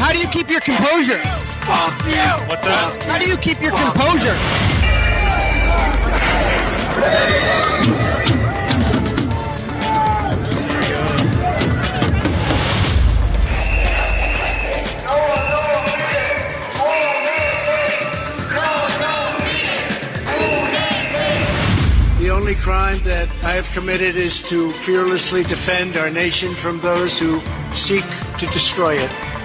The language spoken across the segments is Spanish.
How do you keep your composure? Fuck you! What's that? How do you keep your composure? Only crime that I have committed is to fearlessly defend our nation from those who seek to destroy it.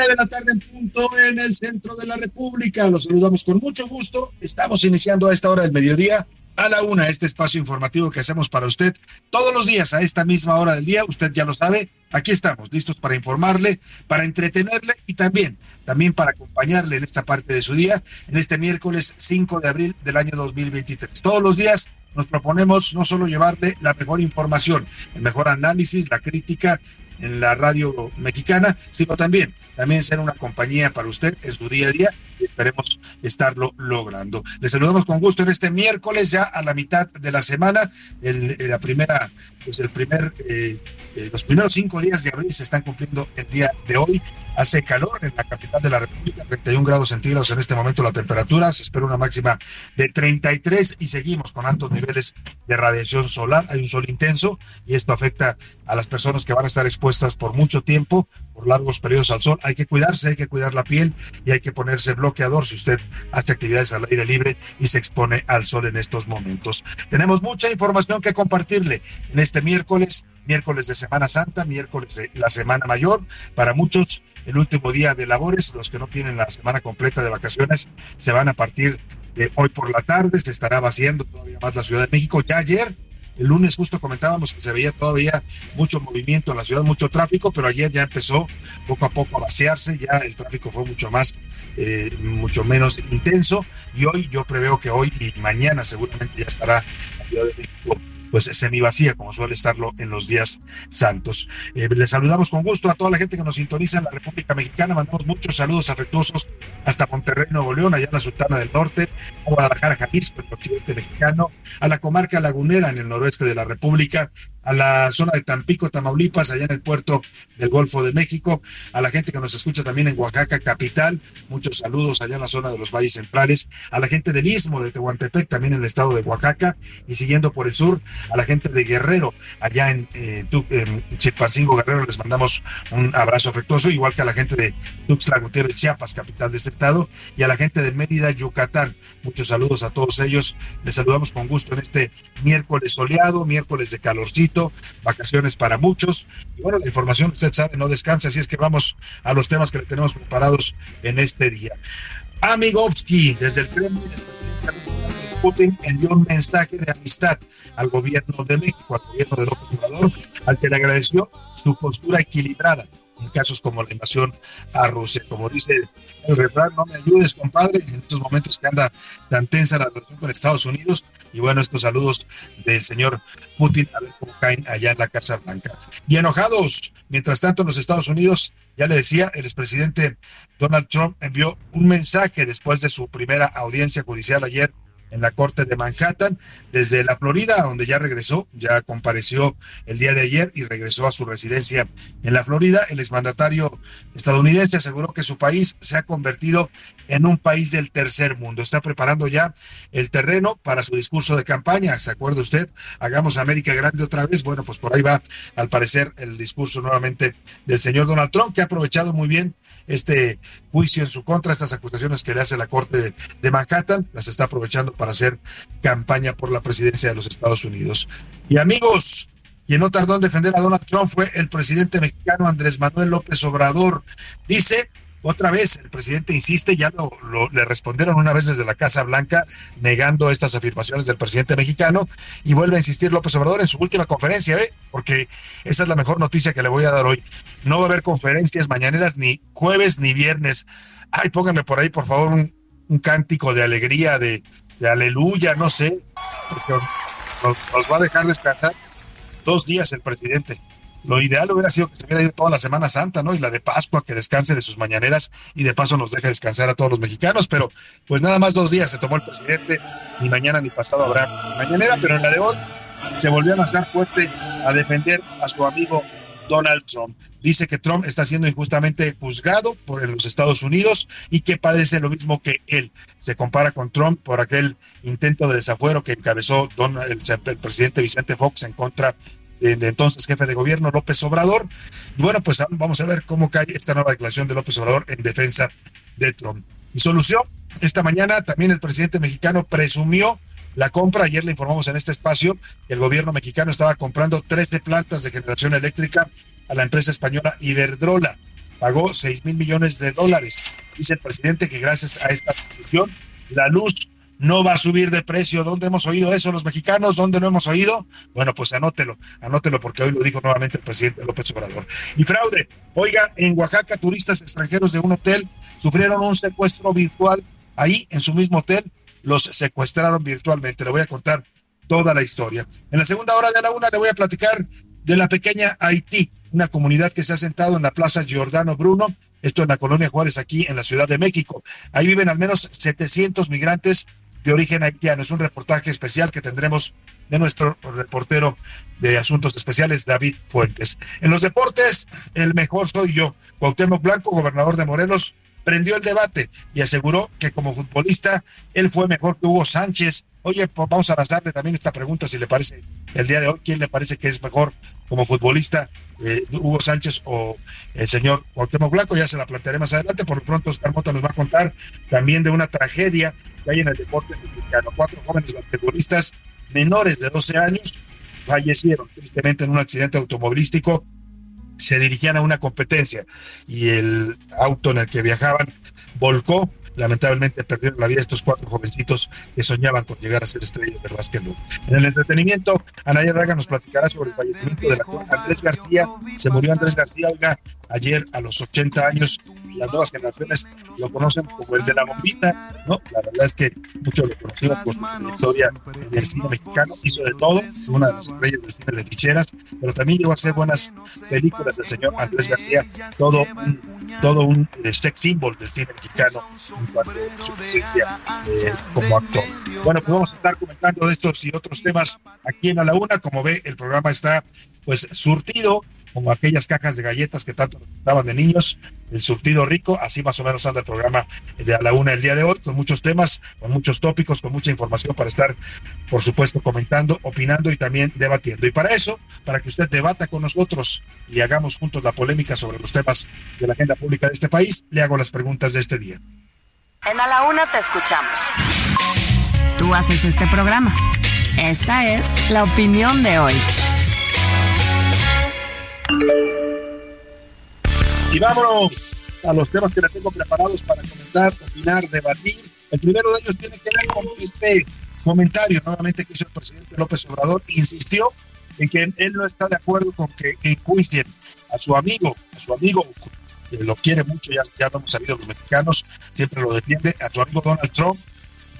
Una de la tarde en punto en el centro de la República. Los saludamos con mucho gusto. Estamos iniciando a esta hora del mediodía a la una este espacio informativo que hacemos para usted todos los días a esta misma hora del día. Usted ya lo sabe. Aquí estamos listos para informarle, para entretenerle y también, también para acompañarle en esta parte de su día, en este miércoles 5 de abril del año 2023. Todos los días nos proponemos no solo llevarle la mejor información, el mejor análisis, la crítica en la radio mexicana, sino también, también ser una compañía para usted en su día a día y esperemos estarlo logrando. Les saludamos con gusto en este miércoles, ya a la mitad de la semana, el, la primera, pues el primer, eh, eh, los primeros cinco días de abril se están cumpliendo el día de hoy. Hace calor en la capital de la República, 31 grados centígrados en este momento la temperatura, se espera una máxima de 33 y seguimos con altos niveles de radiación solar. Hay un sol intenso y esto afecta a las personas que van a estar expuestas por mucho tiempo, por largos periodos al sol. Hay que cuidarse, hay que cuidar la piel y hay que ponerse bloqueador si usted hace actividades al aire libre y se expone al sol en estos momentos. Tenemos mucha información que compartirle en este miércoles, miércoles de Semana Santa, miércoles de la Semana Mayor. Para muchos, el último día de labores, los que no tienen la semana completa de vacaciones, se van a partir de hoy por la tarde, se estará vaciando todavía más la Ciudad de México. Ya ayer el lunes justo comentábamos que se veía todavía mucho movimiento en la ciudad, mucho tráfico, pero ayer ya empezó poco a poco a vaciarse, ya el tráfico fue mucho más, eh, mucho menos intenso y hoy yo preveo que hoy y mañana seguramente ya estará la Ciudad de México pues semi vacía como suele estarlo en los días santos. Eh, les saludamos con gusto a toda la gente que nos sintoniza en la República Mexicana, mandamos muchos saludos afectuosos hasta Monterrey, Nuevo León, allá en la Sultana del Norte, Guadalajara, Jalisco, el occidente mexicano, a la comarca lagunera en el noroeste de la República, a la zona de Tampico, Tamaulipas, allá en el puerto del Golfo de México, a la gente que nos escucha también en Oaxaca, capital, muchos saludos allá en la zona de los valles centrales, a la gente del Istmo de Tehuantepec, también en el estado de Oaxaca, y siguiendo por el sur, a la gente de Guerrero, allá en, eh, en Chilpancingo Guerrero, les mandamos un abrazo afectuoso, igual que a la gente de Tuxtla Gutiérrez, Chiapas, capital de este estado, y a la gente de Mérida, Yucatán. Muchos saludos a todos ellos, les saludamos con gusto en este miércoles soleado, miércoles de calorcito, vacaciones para muchos. Y bueno, la información, usted sabe, no descansa, así es que vamos a los temas que le tenemos preparados en este día. Amigovsky, desde el Kremlin, Putin envió un mensaje de amistad al gobierno de México, al gobierno de López Obrador, al que le agradeció su postura equilibrada en casos como la invasión a Rusia. Como dice el refrán, no me ayudes, compadre, en estos momentos que anda tan tensa la relación con Estados Unidos. Y bueno, estos saludos del señor Putin a ver cómo caen allá en la Casa Blanca. Y enojados, mientras tanto en los Estados Unidos, ya le decía, el expresidente Donald Trump envió un mensaje después de su primera audiencia judicial ayer en la Corte de Manhattan, desde la Florida, donde ya regresó, ya compareció el día de ayer y regresó a su residencia en la Florida. El exmandatario estadounidense aseguró que su país se ha convertido en un país del tercer mundo. Está preparando ya el terreno para su discurso de campaña. ¿Se acuerda usted? Hagamos América grande otra vez. Bueno, pues por ahí va, al parecer, el discurso nuevamente del señor Donald Trump, que ha aprovechado muy bien este juicio en su contra, estas acusaciones que le hace la Corte de Manhattan, las está aprovechando para hacer campaña por la presidencia de los Estados Unidos. Y amigos, quien no tardó en defender a Donald Trump fue el presidente mexicano Andrés Manuel López Obrador. Dice otra vez, el presidente insiste, ya lo, le respondieron una vez desde la Casa Blanca negando estas afirmaciones del presidente mexicano y vuelve a insistir López Obrador en su última conferencia, ¿eh? porque esa es la mejor noticia que le voy a dar hoy. No va a haber conferencias mañaneras ni jueves ni viernes. Ay, pónganme por ahí, por favor, un, cántico de alegría, de, aleluya, no sé, nos, nos va a dejar descansar dos días el presidente. Lo ideal hubiera sido que se hubiera ido toda la Semana Santa, ¿no? Y la de Pascua, que descanse de sus mañaneras y de paso nos deje descansar a todos los mexicanos, pero pues nada más dos días se tomó el presidente, ni mañana ni pasado habrá mañanera, pero en la de hoy se volvió a lanzar fuerte a defender a su amigo Donald Trump. Dice que Trump está siendo injustamente juzgado por los Estados Unidos y que padece lo mismo que él. Se compara con Trump por aquel intento de desafuero que encabezó el, presidente Vicente Fox en contra de entonces jefe de gobierno López Obrador. Y bueno, pues vamos a ver cómo cae esta nueva declaración de López Obrador en defensa de Trump. Y solución, esta mañana también el presidente mexicano presumió la compra. Ayer le informamos en este espacio que el gobierno mexicano estaba comprando 13 plantas de generación eléctrica a la empresa española Iberdrola. Pagó 6 mil millones de dólares. Dice el presidente que gracias a esta decisión la luz no va a subir de precio. ¿Dónde hemos oído eso los mexicanos? ¿Dónde no hemos oído? Bueno, pues anótelo, anótelo porque hoy lo dijo nuevamente el presidente López Obrador. Y fraude. Oiga, en Oaxaca, turistas extranjeros de un hotel sufrieron un secuestro virtual. Ahí, en su mismo hotel, los secuestraron virtualmente. Le voy a contar toda la historia. En la segunda hora de la una le voy a platicar de la pequeña Haití, una comunidad que se ha sentado en la Plaza Giordano Bruno, esto en la colonia Juárez, aquí en la Ciudad de México. Ahí viven al menos 700 migrantes de origen haitiano. Es un reportaje especial que tendremos de nuestro reportero de Asuntos Especiales, David Fuentes. En los deportes, el mejor soy yo. Cuauhtémoc Blanco, gobernador de Morelos, prendió el debate y aseguró que como futbolista él fue mejor que Hugo Sánchez. Oye, pues vamos a lanzarle también esta pregunta si le parece el día de hoy, ¿quién le parece que es mejor como futbolista, eh, Hugo Sánchez o el señor Cuauhtémoc Blanco? Ya se la plantearé más adelante. Por lo pronto, Oscar Mota nos va a contar también de una tragedia que hay en el deporte mexicano. Cuatro jóvenes basquetbolistas menores de 12 años fallecieron tristemente en un accidente automovilístico se dirigían a una competencia y el auto en el que viajaban volcó. Lamentablemente perdieron la vida estos cuatro jovencitos que soñaban con llegar a ser estrellas del básquetbol. En el entretenimiento, Anaya Raga nos platicará sobre el fallecimiento del actor Andrés García. Se murió Andrés García, ayer a los 80 años las nuevas generaciones lo conocen como el de la bombita, ¿no? La verdad es que muchos lo conocimos por su trayectoria en el cine mexicano, hizo de todo, una de las estrellas del cine de ficheras, pero también llegó a hacer buenas películas del señor Andrés García, todo un, todo un sex symbol del cine mexicano en su presencia eh, como actor. Bueno, pues vamos a estar comentando de estos y otros temas aquí en A la Una. Como ve, el programa está pues surtido como aquellas cajas de galletas que tanto daban de niños, el surtido rico, así más o menos anda el programa de a la una el día de hoy, con muchos temas, con muchos tópicos, con mucha información para estar, por supuesto, comentando, opinando y también debatiendo. Y para eso, para que usted debata con nosotros y hagamos juntos la polémica sobre los temas de la agenda pública de este país, le hago las preguntas de este día. En A la Una te escuchamos. Tú haces este programa. Esta es la opinión de hoy. Y vámonos a los temas que les tengo preparados para comentar, opinar, debatir. El primero de ellos tiene que ver con este comentario nuevamente que hizo el presidente López Obrador. Insistió en que él no está de acuerdo con que enjuicien a su amigo, a su amigo lo quiere mucho, ya, ya lo hemos sabido los mexicanos, siempre lo defiende, a su amigo Donald Trump,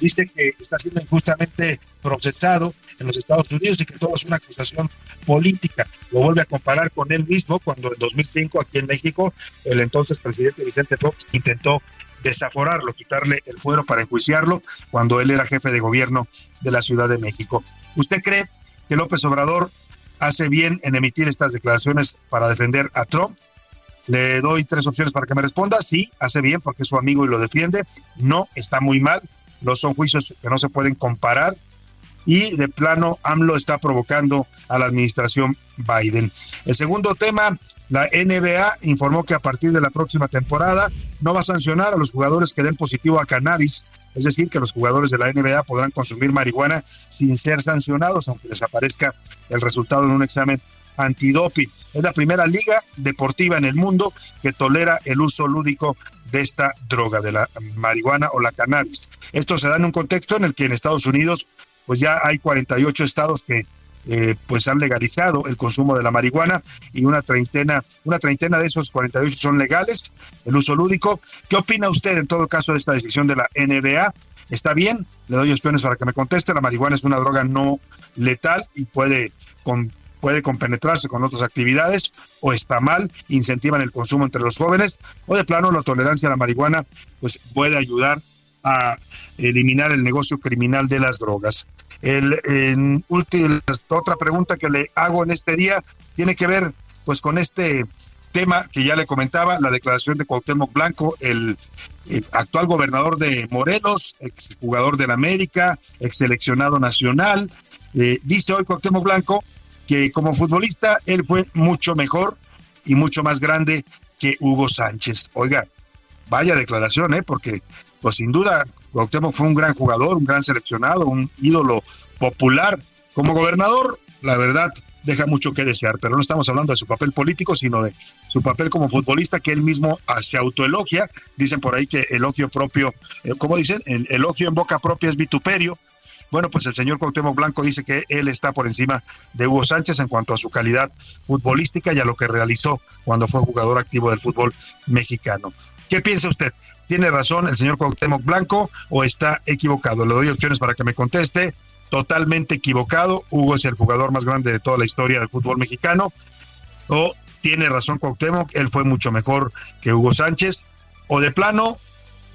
dice que está siendo injustamente procesado en los Estados Unidos y que todo es una acusación política. Lo vuelve a comparar con él mismo cuando en 2005 aquí en México el entonces presidente Vicente Fox intentó desaforarlo, quitarle el fuero para enjuiciarlo cuando él era jefe de gobierno de la Ciudad de México. ¿Usted cree que López Obrador hace bien en emitir estas declaraciones para defender a Trump? Le doy tres opciones para que me responda. Sí, hace bien porque es su amigo y lo defiende. No, está muy mal. Los son juicios que no se pueden comparar. Y de plano, AMLO está provocando a la administración Biden. El segundo tema, la NBA informó que a partir de la próxima temporada no va a sancionar a los jugadores que den positivo a cannabis, es decir, que los jugadores de la NBA podrán consumir marihuana sin ser sancionados, aunque les aparezca el resultado en un examen antidoping. Es la primera liga deportiva en el mundo que tolera el uso lúdico de esta droga, de la marihuana o la cannabis. Esto se da en un contexto en el que en Estados Unidos pues ya hay 48 estados que eh, pues han legalizado el consumo de la marihuana y una treintena, una treintena de esos 48 son legales, el uso lúdico. ¿Qué opina usted en todo caso de esta decisión de la NBA? ¿Está bien? Le doy opciones para que me conteste. La marihuana es una droga no letal y puede con, puede compenetrarse con otras actividades o está mal, incentivan el consumo entre los jóvenes o de plano la tolerancia a la marihuana pues puede ayudar a eliminar el negocio criminal de las drogas. El, en otra pregunta que le hago en este día tiene que ver pues con este tema que ya le comentaba, la declaración de Cuauhtémoc Blanco, el, actual gobernador de Morelos, ex jugador del América, ex seleccionado nacional. Eh, dice hoy Cuauhtémoc Blanco que como futbolista él fue mucho mejor y mucho más grande que Hugo Sánchez. Oiga, vaya declaración, ¿eh? Porque pues sin duda Cuauhtémoc fue un gran jugador, un gran seleccionado, un ídolo popular. Como gobernador, la verdad, deja mucho que desear, pero no estamos hablando de su papel político, sino de su papel como futbolista que él mismo se autoelogia. Dicen por ahí que elogio propio, eh, ¿cómo dicen? El elogio en boca propia es vituperio. Bueno, pues el señor Cuauhtémoc Blanco dice que él está por encima de Hugo Sánchez en cuanto a su calidad futbolística y a lo que realizó cuando fue jugador activo del fútbol mexicano. ¿Qué piensa usted? ¿Tiene razón el señor Cuauhtémoc Blanco o está equivocado? Le doy opciones para que me conteste. Totalmente equivocado. Hugo es el jugador más grande de toda la historia del fútbol mexicano. O tiene razón Cuauhtémoc, él fue mucho mejor que Hugo Sánchez. O de plano,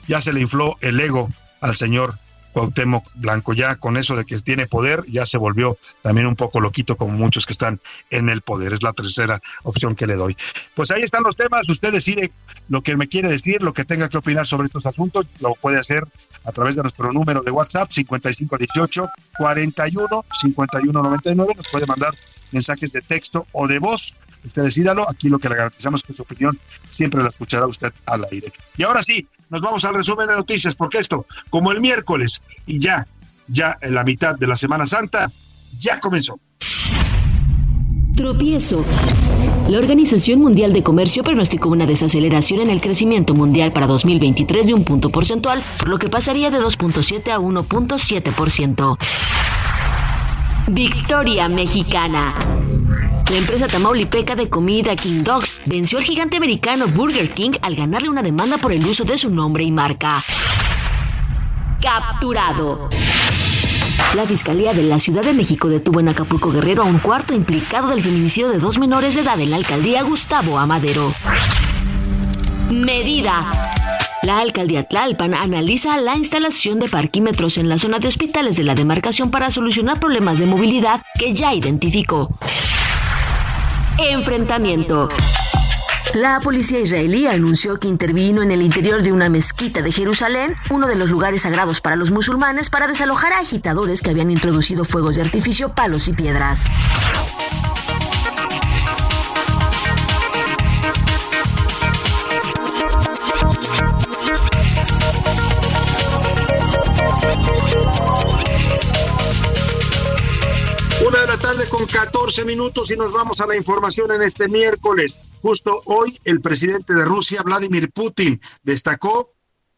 ya se le infló el ego al señor Cuauhtémoc Blanco. Ya con eso de que tiene poder, ya se volvió también un poco loquito como muchos que están en el poder. Es la tercera opción que le doy. Pues ahí están los temas. Usted decide lo que me quiere decir, lo que tenga que opinar sobre estos asuntos. Lo puede hacer a través de nuestro número de WhatsApp 5518 41 5199. Nos puede mandar mensajes de texto o de voz usted decídalo. Aquí lo que le garantizamos es que su opinión siempre la escuchará usted al aire. Y ahora sí, nos vamos al resumen de noticias, porque esto, como el miércoles y ya, ya en la mitad de la Semana Santa, ya comenzó. Tropiezo. La Organización Mundial de Comercio pronosticó una desaceleración en el crecimiento mundial para 2023 de un punto porcentual, por lo que pasaría de 2.7 a 1.7%. Victoria Mexicana. La empresa tamaulipeca de comida King Dogs venció al gigante americano Burger King al ganarle una demanda por el uso de su nombre y marca. Capturado. La Fiscalía de la Ciudad de México detuvo en Acapulco Guerrero a un cuarto implicado del feminicidio de dos menores de edad en la alcaldía Gustavo Amadero. Medida. La alcaldía Tlalpan analiza la instalación de parquímetros en la zona de hospitales de la demarcación para solucionar problemas de movilidad que ya identificó. Enfrentamiento. La policía israelí anunció que intervino en el interior de una mezquita de Jerusalén, uno de los lugares sagrados para los musulmanes, para desalojar a agitadores que habían introducido fuegos de artificio, palos y piedras. Con 14 minutos y nos vamos a la información en este miércoles. Justo hoy el presidente de Rusia, Vladimir Putin, destacó,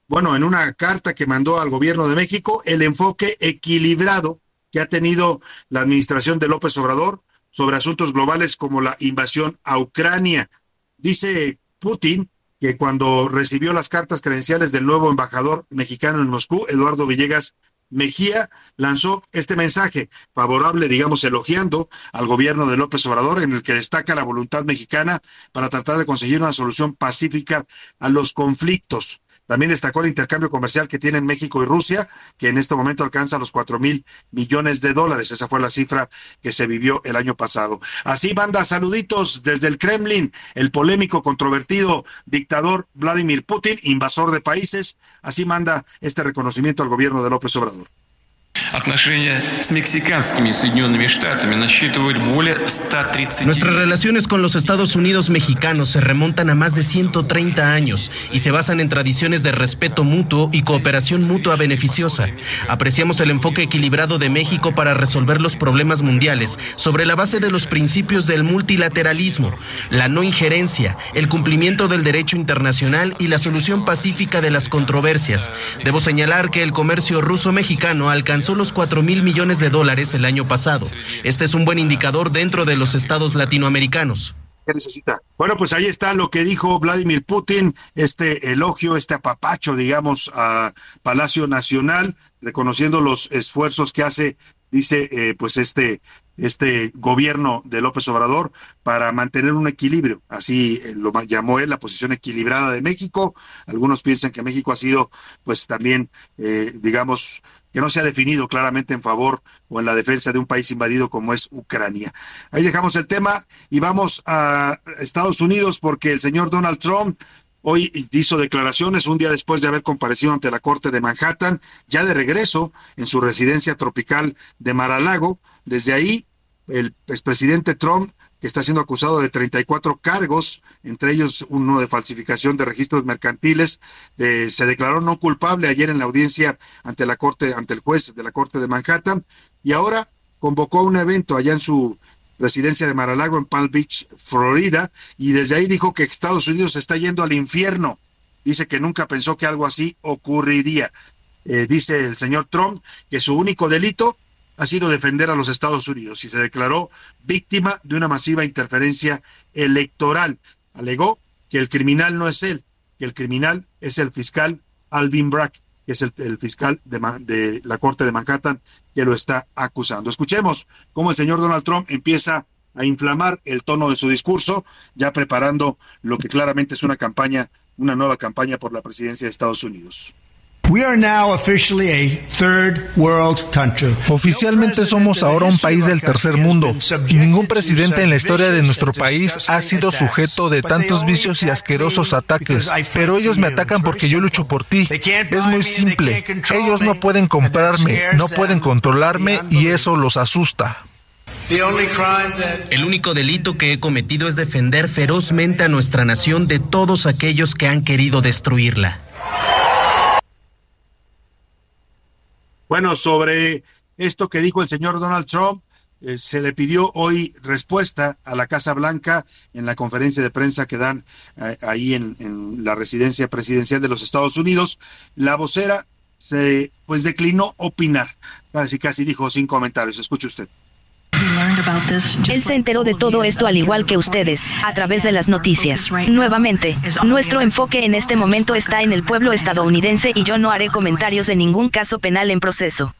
bueno, en una carta que mandó al gobierno de México, el enfoque equilibrado que ha tenido la administración de López Obrador sobre asuntos globales como la invasión a Ucrania. Dice Putin que cuando recibió las cartas credenciales del nuevo embajador mexicano en Moscú, Eduardo Villegas Mejía lanzó este mensaje favorable, digamos, elogiando al gobierno de López Obrador, en el que destaca la voluntad mexicana para tratar de conseguir una solución pacífica a los conflictos. También destacó el intercambio comercial que tienen México y Rusia, que en este momento alcanza los cuatro mil millones de dólares. Esa fue la cifra que se vivió el año pasado. Así manda saluditos desde el Kremlin, el polémico, controvertido dictador Vladimir Putin, invasor de países. Así manda este reconocimiento al gobierno de López Obrador. Nuestras relaciones con los Estados Unidos mexicanos se remontan a más de 130 años y se basan en tradiciones de respeto mutuo y cooperación mutua beneficiosa. Apreciamos el enfoque equilibrado de México para resolver los problemas mundiales sobre la base de los principios del multilateralismo, la no injerencia, el cumplimiento del derecho internacional y la solución pacífica de las controversias. Debo señalar que el comercio ruso-mexicano alcanzó los 4 mil millones de dólares el año pasado. Este es un buen indicador dentro de los estados latinoamericanos. ¿Qué necesita? Bueno, pues ahí está lo que dijo Vladimir Putin, este elogio, este apapacho, digamos, a Palacio Nacional, reconociendo los esfuerzos que hace, dice, eh, pues este este gobierno de López Obrador para mantener un equilibrio. Así eh, lo llamó él la posición equilibrada de México. Algunos piensan que México ha sido, pues también, eh, digamos, que no se ha definido claramente en favor o en la defensa de un país invadido como es Ucrania. Ahí dejamos el tema y vamos a Estados Unidos porque el señor Donald Trump Hoy hizo declaraciones un día después de haber comparecido ante la Corte de Manhattan, ya de regreso en su residencia tropical de Mar-a-Lago. Desde ahí el expresidente Trump, que está siendo acusado de 34 cargos, entre ellos uno de falsificación de registros mercantiles, eh, se declaró no culpable ayer en la audiencia ante la corte, ante el juez de la corte de Manhattan, y ahora convocó a un evento allá en su residencia de Mar-a-Lago en Palm Beach, Florida, y desde ahí dijo que Estados Unidos está yendo al infierno. Dice que nunca pensó que algo así ocurriría. Eh, dice el señor Trump que su único delito ha sido defender a los Estados Unidos y se declaró víctima de una masiva interferencia electoral. Alegó que el criminal no es él, que el criminal es el fiscal Alvin Bragg, es el, fiscal de, de, la Corte de Manhattan que lo está acusando. Escuchemos cómo el señor Donald Trump empieza a inflamar el tono de su discurso, ya preparando lo que claramente es una campaña, una nueva campaña por la presidencia de Estados Unidos. Oficialmente somos ahora un país del tercer mundo. Ningún presidente en la historia de nuestro país ha sido sujeto de tantos vicios y asquerosos ataques. Pero ellos me atacan porque yo lucho por ti. Es muy simple. Ellos no pueden comprarme, no pueden controlarme y eso los asusta. El único delito que he cometido es defender ferozmente a nuestra nación de todos aquellos que han querido destruirla. Bueno, sobre esto que dijo el señor Donald Trump, eh, se le pidió hoy respuesta a la Casa Blanca en la conferencia de prensa que dan eh, ahí en, la residencia presidencial de los Estados Unidos. La vocera se pues declinó opinar, casi casi dijo sin comentarios. Escuche usted. Él se enteró de todo esto al igual que ustedes, a través de las noticias. Nuevamente, nuestro enfoque en este momento está en el pueblo estadounidense y yo no haré comentarios de ningún caso penal en proceso.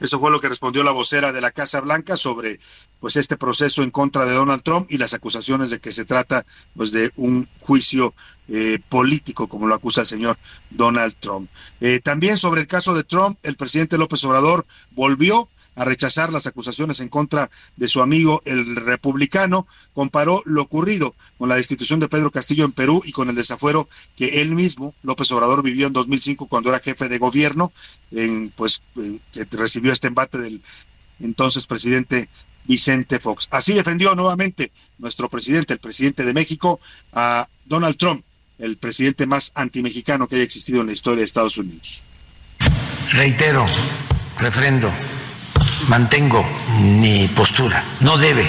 Eso fue lo que respondió la vocera de la Casa Blanca sobre pues este proceso en contra de Donald Trump y las acusaciones de que se trata pues de un juicio eh, político como lo acusa el señor Donald Trump. Eh, también sobre el caso de Trump, el presidente López Obrador volvió a rechazar las acusaciones en contra de su amigo el republicano, comparó lo ocurrido con la destitución de Pedro Castillo en Perú y con el desafuero que él mismo, López Obrador, vivió en 2005 cuando era jefe de gobierno, pues que recibió este embate del entonces presidente Vicente Fox. Así defendió nuevamente nuestro presidente, el presidente de México, a Donald Trump, el presidente más antimexicano que haya existido en la historia de Estados Unidos. Reitero, refrendo, mantengo mi postura. No debe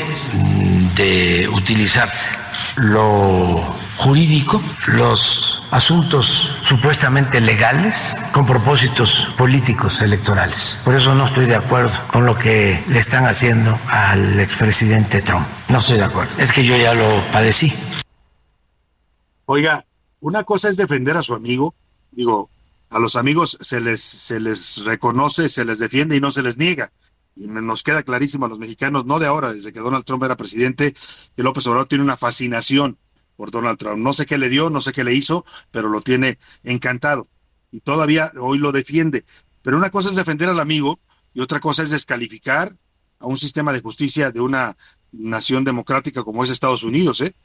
de utilizarse lo jurídico, los asuntos supuestamente legales con propósitos políticos electorales. Por eso no estoy de acuerdo con lo que le están haciendo al expresidente Trump. No estoy de acuerdo. Es que yo ya lo padecí. Oiga, una cosa es defender a su amigo, digo, a los amigos se les, se les reconoce, se les defiende y no se les niega. Y nos queda clarísimo a los mexicanos, no de ahora, desde que Donald Trump era presidente, que López Obrador tiene una fascinación por Donald Trump. No sé qué le dio, no sé qué le hizo, pero lo tiene encantado. Y todavía hoy lo defiende. Pero una cosa es defender al amigo y otra cosa es descalificar a un sistema de justicia de una nación democrática como es Estados Unidos, ¿eh?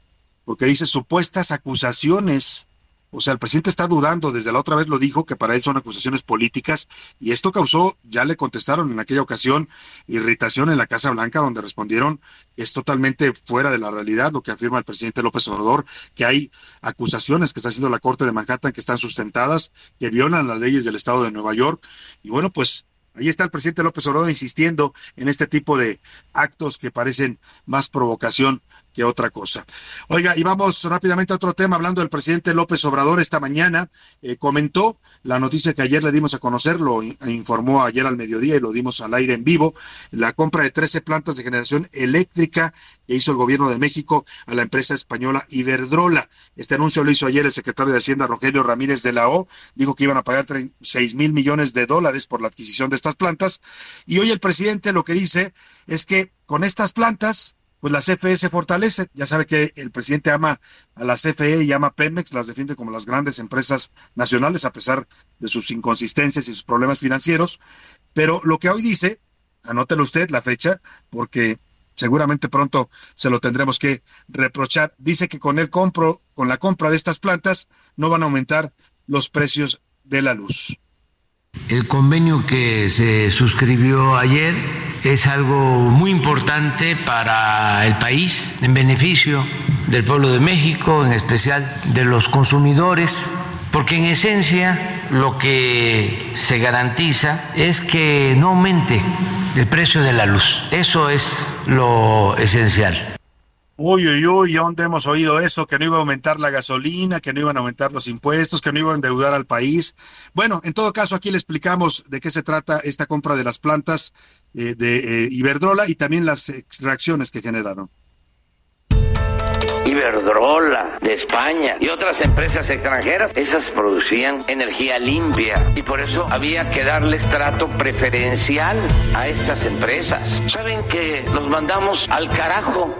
Porque dice supuestas acusaciones o sea, el presidente está dudando, desde la otra vez lo dijo, que para él son acusaciones políticas, y esto causó, ya le contestaron en aquella ocasión, irritación en la Casa Blanca, donde respondieron es totalmente fuera de la realidad lo que afirma el presidente López Obrador, que hay acusaciones que está haciendo la Corte de Manhattan que están sustentadas, que violan las leyes del Estado de Nueva York, y bueno, pues Ahí está el presidente López Obrador insistiendo en este tipo de actos que parecen más provocación que otra cosa. Oiga, y vamos rápidamente a otro tema, hablando del presidente López Obrador esta mañana, eh, comentó la noticia que ayer le dimos a conocer, lo informó ayer al mediodía y lo dimos al aire en vivo, la compra de 13 plantas de generación eléctrica que hizo el gobierno de México a la empresa española Iberdrola. Este anuncio lo hizo ayer el secretario de Hacienda Rogelio Ramírez de la O, dijo que iban a pagar 6 mil millones de dólares por la adquisición de estas plantas, y hoy el presidente lo que dice es que con estas plantas, pues la CFE se fortalece. Ya sabe que el presidente ama a la CFE y ama a Pemex, las defiende como las grandes empresas nacionales a pesar de sus inconsistencias y sus problemas financieros. Pero lo que hoy dice, anótelo usted la fecha, porque seguramente pronto se lo tendremos que reprochar. Dice que con el compro, con la compra de estas plantas, no van a aumentar los precios de la luz. El convenio que se suscribió ayer es algo muy importante para el país, en beneficio del pueblo de México, en especial de los consumidores, porque en esencia lo que se garantiza es que no aumente el precio de la luz. Eso es lo esencial. Uy, uy, uy, ¿dónde hemos oído eso? Que no iba a aumentar la gasolina, que no iban a aumentar los impuestos, que no iban a endeudar al país. Bueno, en todo caso, aquí le explicamos de qué se trata esta compra de las plantas eh, de eh, Iberdrola y también las reacciones que generaron. Iberdrola de España y otras empresas extranjeras, esas producían energía limpia y por eso había que darles trato preferencial a estas empresas. ¿Saben que los mandamos al carajo?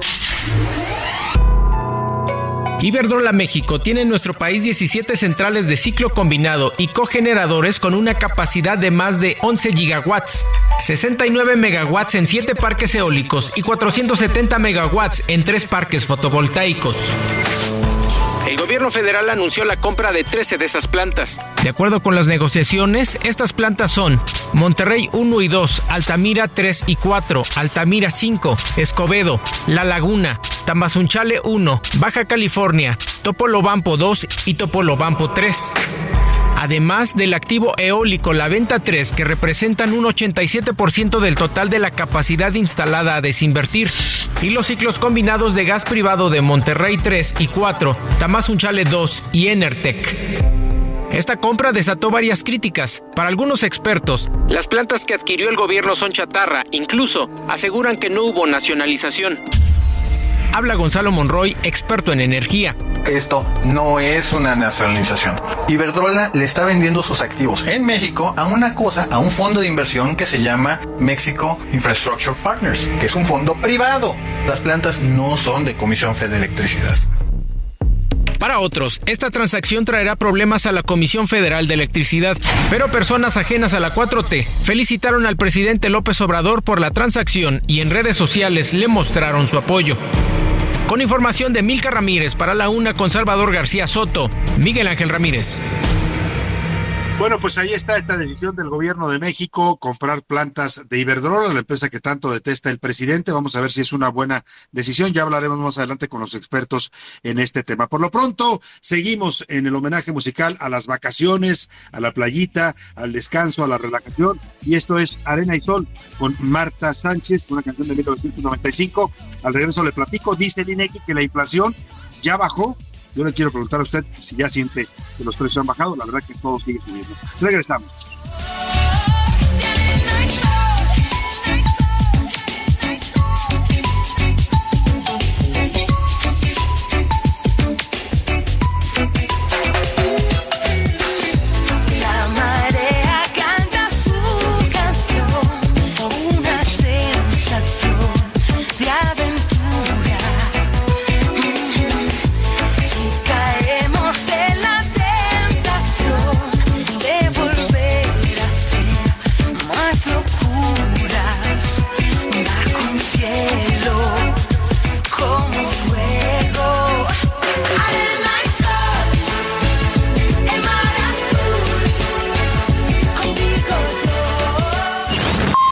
Iberdrola México tiene en nuestro país 17 centrales de ciclo combinado y cogeneradores con una capacidad de más de 11 gigawatts, 69 megawatts en 7 parques eólicos y 470 megawatts en 3 parques fotovoltaicos. El gobierno federal anunció la compra de 13 de esas plantas. De acuerdo con las negociaciones, estas plantas son Monterrey 1 y 2, Altamira 3 y 4, Altamira 5, Escobedo, La Laguna, Tamazunchale 1, Baja California, Topolobampo 2 y Topolobampo 3 además del activo eólico La Venta 3, que representan un 87% del total de la capacidad instalada a desinvertir, y los ciclos combinados de gas privado de Monterrey 3 y 4, Tamazunchale 2 y Enertec. Esta compra desató varias críticas. Para algunos expertos, las plantas que adquirió el gobierno son chatarra, incluso aseguran que no hubo nacionalización. Habla Gonzalo Monroy, experto en energía. Esto no es una nacionalización. Iberdrola le está vendiendo sus activos en México a una cosa, a un fondo de inversión que se llama Mexico Infrastructure Partners, que es un fondo privado. Las plantas no son de Comisión Federal de Electricidad. Para otros, esta transacción traerá problemas a la Comisión Federal de Electricidad, pero personas ajenas a la 4T felicitaron al presidente López Obrador por la transacción y en redes sociales le mostraron su apoyo. Con información de Milka Ramírez para la una con Salvador García Soto, Miguel Ángel Ramírez. Bueno, pues ahí está esta decisión del gobierno de México, comprar plantas de Iberdrola, la empresa que tanto detesta el presidente. Vamos a ver si es una buena decisión. Ya hablaremos más adelante con los expertos en este tema. Por lo pronto, seguimos en el homenaje musical a las vacaciones, a la playita, al descanso, a la relajación. Y esto es Arena y Sol con Marta Sánchez, una canción de 1995. Al regreso le platico, dice el INEGI que la inflación ya bajó yo le quiero preguntar a usted si ya siente que los precios han bajado. La verdad que todo sigue subiendo. Regresamos.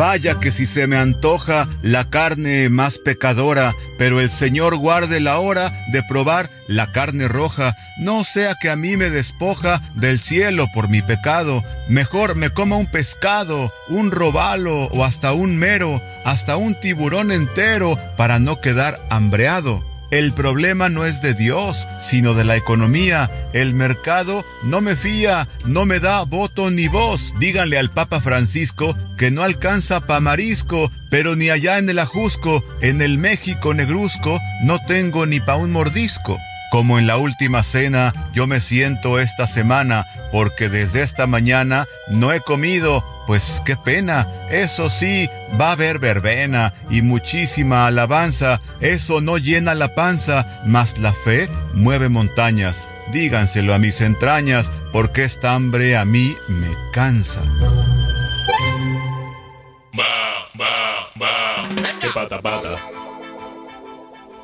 Vaya que si se me antoja la carne más pecadora, pero el Señor guarde la hora de probar la carne roja, no sea que a mí me despoja del cielo por mi pecado. Mejor me coma un pescado, un robalo o hasta un mero, hasta un tiburón entero para no quedar hambreado. El problema no es de Dios, sino de la economía. El mercado no me fía, no me da voto ni voz. Díganle al Papa Francisco que no alcanza pa' marisco, pero ni allá en el Ajusco, en el México negruzco, no tengo ni pa' un mordisco. Como en la última cena, yo me siento esta semana, porque desde esta mañana no he comido, pues qué pena, eso sí, va a haber verbena y muchísima alabanza, eso no llena la panza, mas la fe mueve montañas. Díganselo a mis entrañas, porque esta hambre a mí me cansa. Va, va, va. Que pata pata.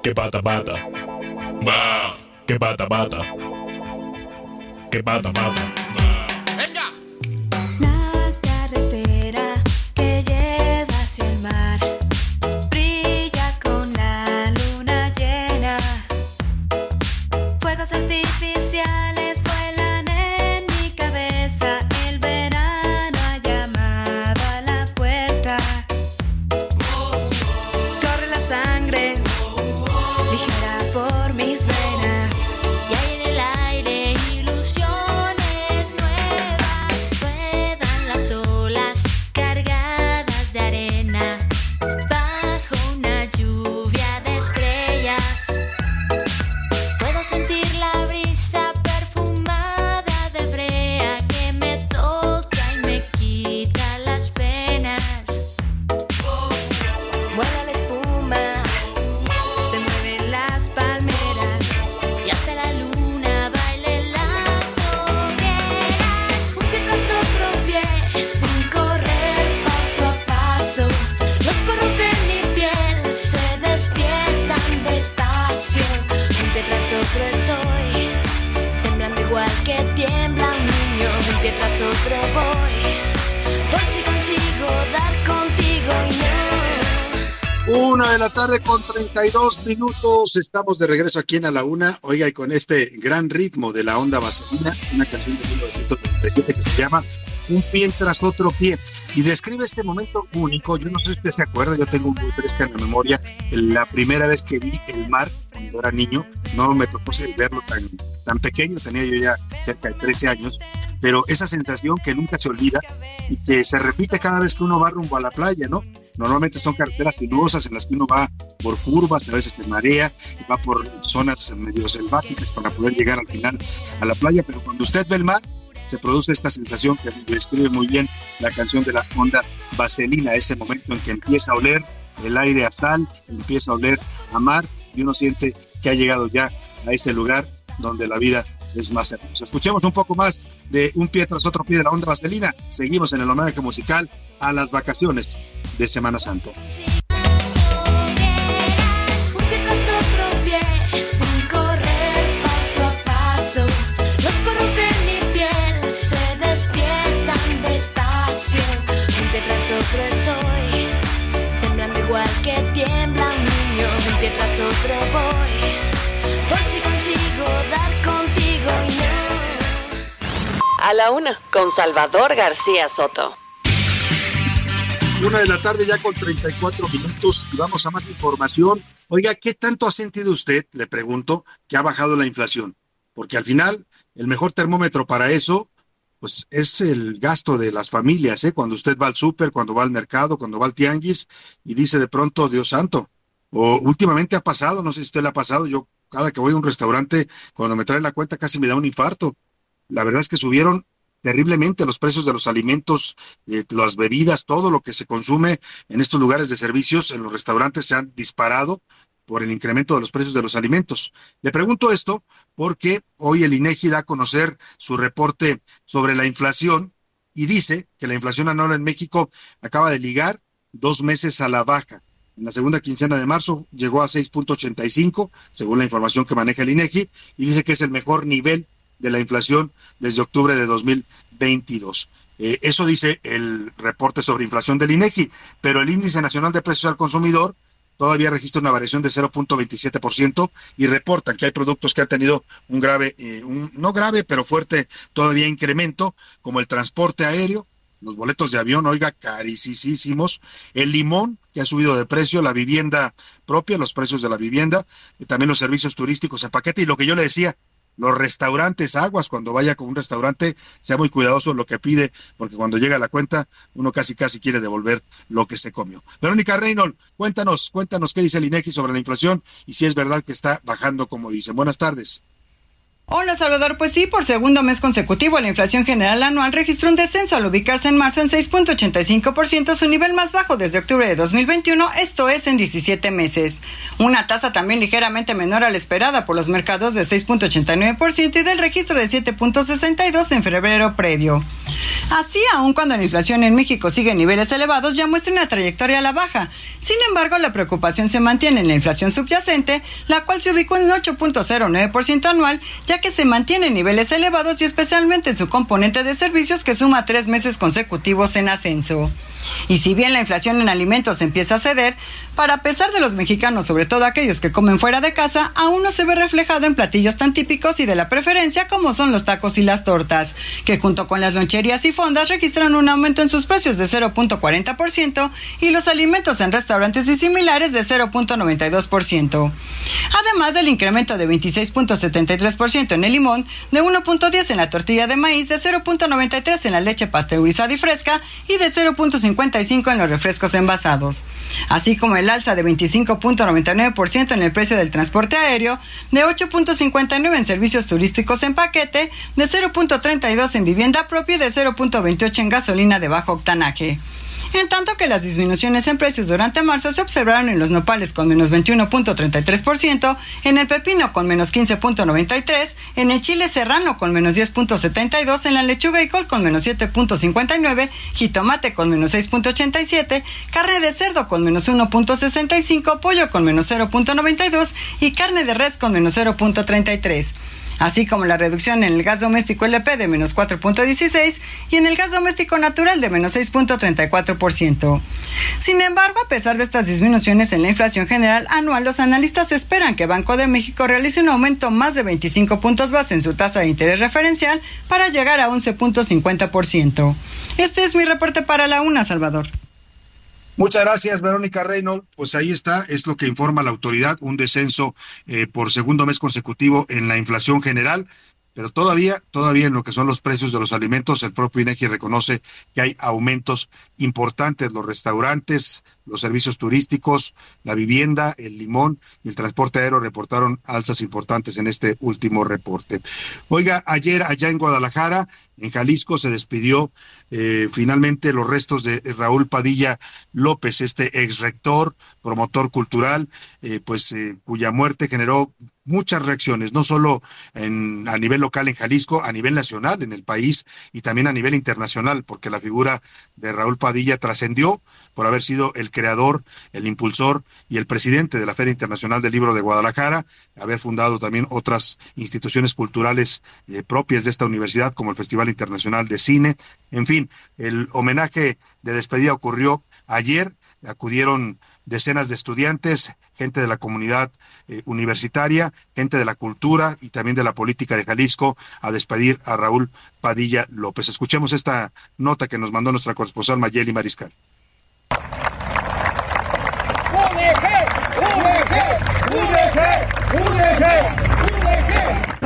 Que pata pata. Va. Que pata pata. Que pata pata. Una de la tarde con 32 minutos. Estamos de regreso aquí en A la Una. Oiga, y con este gran ritmo de la onda vaselina, una canción de 1937 que se llama Un pie tras otro pie. Y describe este momento único. Yo no sé si usted se acuerda, yo tengo muy fresca en la memoria la primera vez que vi el mar cuando era niño. No me tocó verlo tan, tan pequeño, tenía yo ya cerca de 13 años. Pero esa sensación que nunca se olvida y que se repite cada vez que uno va rumbo a la playa, ¿no? Normalmente son carreteras sinuosas en las que uno va por curvas, a veces se marea, va por zonas medio selváticas para poder llegar al final a la playa, pero cuando usted ve el mar, se produce esta sensación que describe muy bien la canción de la onda vaselina, ese momento en que empieza a oler el aire a sal, empieza a oler a mar y uno siente que ha llegado ya a ese lugar donde la vida es más hermosa. Escuchemos un poco más de un pie tras otro pie de la onda vaselina. Seguimos en el homenaje musical a las vacaciones de Semana Santa. Estoy, temblando igual que tiembla un niño. Un pie tras otro voy, A la Una con Salvador García Soto. Una de la tarde ya con 34 minutos y vamos a más información. Oiga, ¿qué tanto ha sentido usted, le pregunto, que ha bajado la inflación? Porque al final, el mejor termómetro para eso, pues es el gasto de las familias, ¿eh? Cuando usted va al súper, cuando va al mercado, cuando va al tianguis y dice de pronto, Dios santo. O últimamente ha pasado, no sé si usted le ha pasado, yo cada que voy a un restaurante, cuando me traen la cuenta casi me da un infarto. La verdad es que subieron terriblemente los precios de los alimentos, eh, las bebidas, todo lo que se consume en estos lugares de servicios, en los restaurantes, se han disparado por el incremento de los precios de los alimentos. Le pregunto esto porque hoy el INEGI da a conocer su reporte sobre la inflación y dice que la inflación anual en México acaba de ligar dos meses a la baja. En la segunda quincena de marzo llegó a 6.85, según la información que maneja el INEGI, y dice que es el mejor nivel de la inflación desde octubre de 2022. Eh, eso dice el reporte sobre inflación del INEGI, pero el índice nacional de precios al consumidor todavía registra una variación de 0.27% y reportan que hay productos que han tenido un grave, eh, un, no grave, pero fuerte todavía incremento, como el transporte aéreo, los boletos de avión, oiga, carísimos, el limón que ha subido de precio, la vivienda propia, los precios de la vivienda, y también los servicios turísticos en paquete y lo que yo le decía, los restaurantes, aguas, cuando vaya con un restaurante, sea muy cuidadoso lo que pide, porque cuando llega la cuenta, uno casi casi quiere devolver lo que se comió. Verónica Reynolds, cuéntanos, cuéntanos qué dice el INEGI sobre la inflación y si es verdad que está bajando como dicen. Buenas tardes. Hola Salvador, pues sí, por segundo mes consecutivo la inflación general anual registró un descenso al ubicarse en marzo en 6.85%, su nivel más bajo desde octubre de 2021, esto es en 17 meses. Una tasa también ligeramente menor a la esperada por los mercados de 6.89% y del registro de 7.62 en febrero previo. Así, aun cuando la inflación en México sigue en niveles elevados, ya muestra una trayectoria a la baja. Sin embargo, la preocupación se mantiene en la inflación subyacente, la cual se ubicó en 8.09% anual, ya que se mantiene en niveles elevados y especialmente en su componente de servicios que suma tres meses consecutivos en ascenso. Y si bien la inflación en alimentos empieza a ceder, para pesar de los mexicanos, sobre todo aquellos que comen fuera de casa, aún no se ve reflejado en platillos tan típicos y de la preferencia como son los tacos y las tortas, que junto con las loncherías y fondas registran un aumento en sus precios de 0.40% y los alimentos en restaurantes y similares de 0.92%. Además del incremento de 26.73% en el limón, de 1.10 en la tortilla de maíz, de 0.93 en la leche pasteurizada y fresca y de 0.55 en los refrescos envasados, así como el alza de 25.99% en el precio del transporte aéreo, de 8.59 en servicios turísticos en paquete, de 0.32 en vivienda propia y de 0.28 en gasolina de bajo octanaje en tanto que las disminuciones en precios durante marzo se observaron en los nopales con menos 21.33%, en el pepino con menos 15.93%, en el chile serrano con menos 10.72%, en la lechuga y col con menos 7.59%, jitomate con menos 6.87%, carne de cerdo con menos 1.65%, pollo con menos 0.92% y carne de res con menos 0.33% así como la reducción en el gas doméstico LP de menos 4.16 y en el gas doméstico natural de menos 6.34%. Sin embargo, a pesar de estas disminuciones en la inflación general anual, los analistas esperan que Banco de México realice un aumento más de 25 puntos base en su tasa de interés referencial para llegar a 11.50%. Este es mi reporte para la UNA, Salvador. Muchas gracias, Verónica Reynolds. Pues ahí está, es lo que informa la autoridad, un descenso eh, por segundo mes consecutivo en la inflación general. Pero todavía, todavía en lo que son los precios de los alimentos, el propio INEGI reconoce que hay aumentos importantes. Los restaurantes, los servicios turísticos, la vivienda, el limón y el transporte aéreo reportaron alzas importantes en este último reporte. Oiga, ayer allá en Guadalajara, en Jalisco, se despidió eh, finalmente los restos de Raúl Padilla López, este ex rector, promotor cultural, eh, pues eh, cuya muerte generó muchas reacciones, no solo en, a nivel local en Jalisco, a nivel nacional en el país y también a nivel internacional, porque la figura de Raúl Padilla trascendió por haber sido el creador, el impulsor y el presidente de la Feria Internacional del Libro de Guadalajara, haber fundado también otras instituciones culturales eh, propias de esta universidad, como el Festival Internacional de Cine. En fin, el homenaje de despedida ocurrió ayer, acudieron decenas de estudiantes, gente de la comunidad eh, universitaria, gente de la cultura y también de la política de Jalisco a despedir a Raúl Padilla López. Escuchemos esta nota que nos mandó nuestra corresponsal Mayeli Mariscal. Who is it?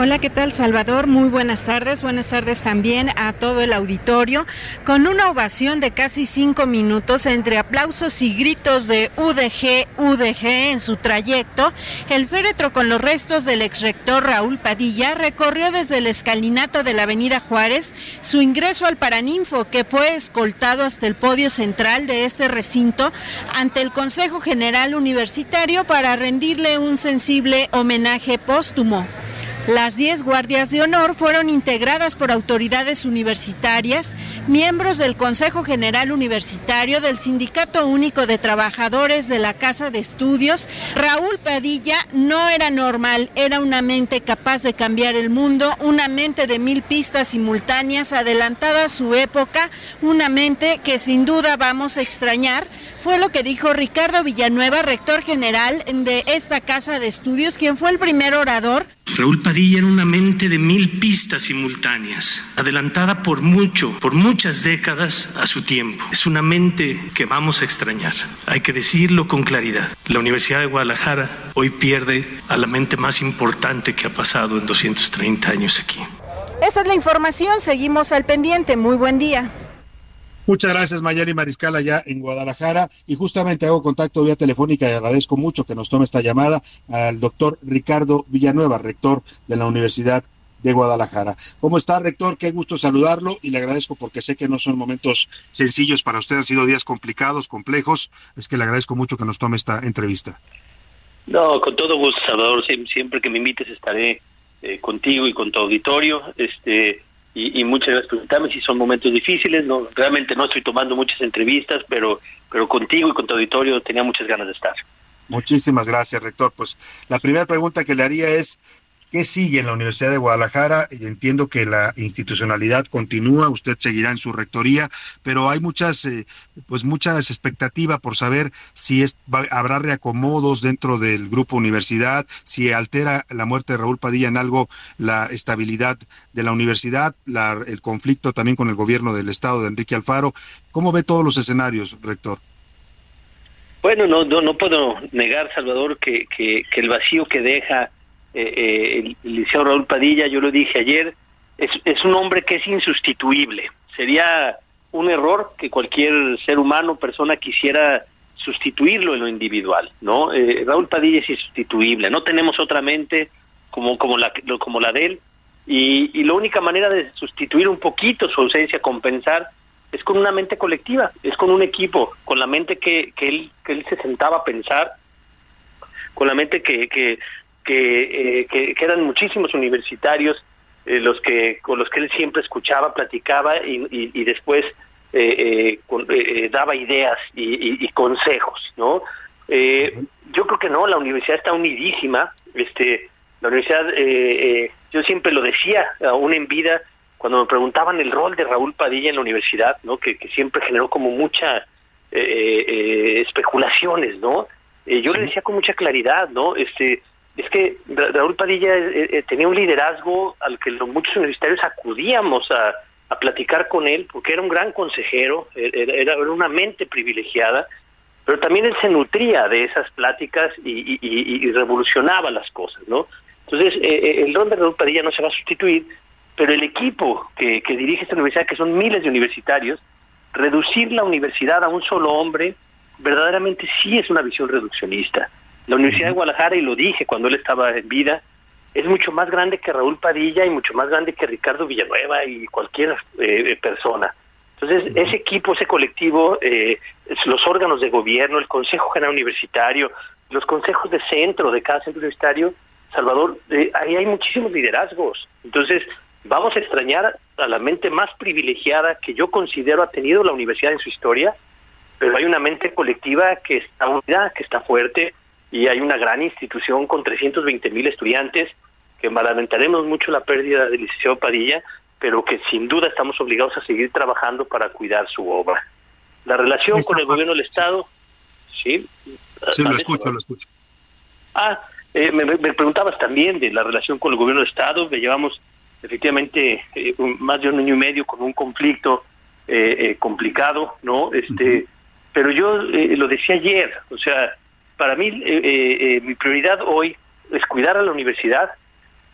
Hola, ¿qué tal Salvador? Muy buenas tardes. Buenas tardes también a todo el auditorio. Con una ovación de casi cinco minutos entre aplausos y gritos de UDG, UDG en su trayecto, el féretro con los restos del exrector Raúl Padilla recorrió desde el escalinato de la Avenida Juárez su ingreso al Paraninfo, que fue escoltado hasta el podio central de este recinto ante el Consejo General Universitario para rendirle un sensible homenaje póstumo. Las 10 guardias de honor fueron integradas por autoridades universitarias, miembros del Consejo General Universitario, del Sindicato Único de Trabajadores de la Casa de Estudios. Raúl Padilla no era normal, era una mente capaz de cambiar el mundo, una mente de mil pistas simultáneas, adelantada a su época, una mente que sin duda vamos a extrañar. Fue lo que dijo Ricardo Villanueva, rector general de esta Casa de Estudios, quien fue el primer orador Raúl Padilla era una mente de mil pistas simultáneas, adelantada por mucho, por muchas décadas a su tiempo. Es una mente que vamos a extrañar. Hay que decirlo con claridad. La Universidad de Guadalajara hoy pierde a la mente más importante que ha pasado en 230 años aquí. Esa es la información, seguimos al pendiente. Muy buen día. Muchas gracias, Mayeli Mariscal, allá en Guadalajara. Y justamente hago contacto vía telefónica y agradezco mucho que nos tome esta llamada al doctor Ricardo Villanueva, rector de la Universidad de Guadalajara. ¿Cómo está, rector? Qué gusto saludarlo y le agradezco porque sé que no son momentos sencillos para usted, han sido días complicados, complejos. Es que le agradezco mucho que nos tome esta entrevista. No, con todo gusto, Salvador. Siempre que me invites estaré eh, contigo y con tu auditorio. Este, y, muchas gracias por invitarme. Si son momentos difíciles, no realmente no estoy tomando muchas entrevistas, pero pero contigo y con tu auditorio tenía muchas ganas de estar. Muchísimas gracias, rector. Pues la primera pregunta que le haría es, ¿qué sigue en la Universidad de Guadalajara? Entiendo que la institucionalidad continúa, usted seguirá en su rectoría, pero hay muchas, eh, pues muchas expectativas por saber si es, va, habrá reacomodos dentro del grupo universidad, si altera la muerte de Raúl Padilla en algo la estabilidad de la universidad, la, el conflicto también con el gobierno del estado de Enrique Alfaro. ¿Cómo ve todos los escenarios, rector? Bueno, no, no, no puedo negar, Salvador, que, que, que el vacío que deja el, el liceo Raúl Padilla, yo lo dije ayer, es, es un hombre que es insustituible. Sería un error que cualquier ser humano, persona quisiera sustituirlo en lo individual, ¿no? Eh, Raúl Padilla es insustituible, no tenemos otra mente como, como, la, como la de él, y, y la única manera de sustituir un poquito su ausencia, compensar, es con una mente colectiva, es con un equipo, con la mente que, que, él, que él se sentaba a pensar, con la mente que, que, que, eh, que, que eran muchísimos universitarios eh, los que con los que él siempre escuchaba, platicaba y, y, y después eh, eh, con, daba ideas y, y, consejos, ¿no? Eh, yo creo que no, la universidad está unidísima, este, la universidad, yo siempre lo decía, aún en vida, cuando me preguntaban el rol de Raúl Padilla en la universidad, ¿no? Que, que siempre generó como mucha especulaciones, ¿no? yo sí. le decía con mucha claridad, ¿no? Este, es que Raúl Padilla eh, eh, tenía un liderazgo al que los muchos universitarios acudíamos a, platicar con él, porque era un gran consejero, era, era, una mente privilegiada, pero también él se nutría de esas pláticas y, y, revolucionaba las cosas, ¿no? Entonces, eh, el rol de Raúl Padilla no se va a sustituir, pero el equipo que, que dirige esta universidad, que son miles de universitarios, reducir la universidad a un solo hombre, verdaderamente sí es una visión reduccionista. La Universidad de Guadalajara, y lo dije cuando él estaba en vida, es mucho más grande que Raúl Padilla y mucho más grande que Ricardo Villanueva y cualquier eh, persona. Entonces, ese equipo, ese colectivo, eh, los órganos de gobierno, el Consejo General Universitario, los consejos de centro de cada centro universitario, Salvador, eh, ahí hay muchísimos liderazgos. Entonces, vamos a extrañar a la mente más privilegiada que yo considero ha tenido la universidad en su historia, pero hay una mente colectiva que está unida, que está fuerte, y hay una gran institución con 320 mil estudiantes que lamentaremos mucho la pérdida del Liceo Padilla, pero que sin duda estamos obligados a seguir trabajando para cuidar su obra. La relación con el gobierno del Estado, sí. Sí, lo escucho, lo escucho. Ah, eh, me, me, preguntabas también de la relación con el gobierno del Estado, que llevamos efectivamente eh, un, más de un año y medio con un conflicto eh, eh complicado, ¿no? Este, uh -huh. pero yo eh, lo decía ayer, o sea, para mí eh, eh, mi prioridad hoy es cuidar a la universidad,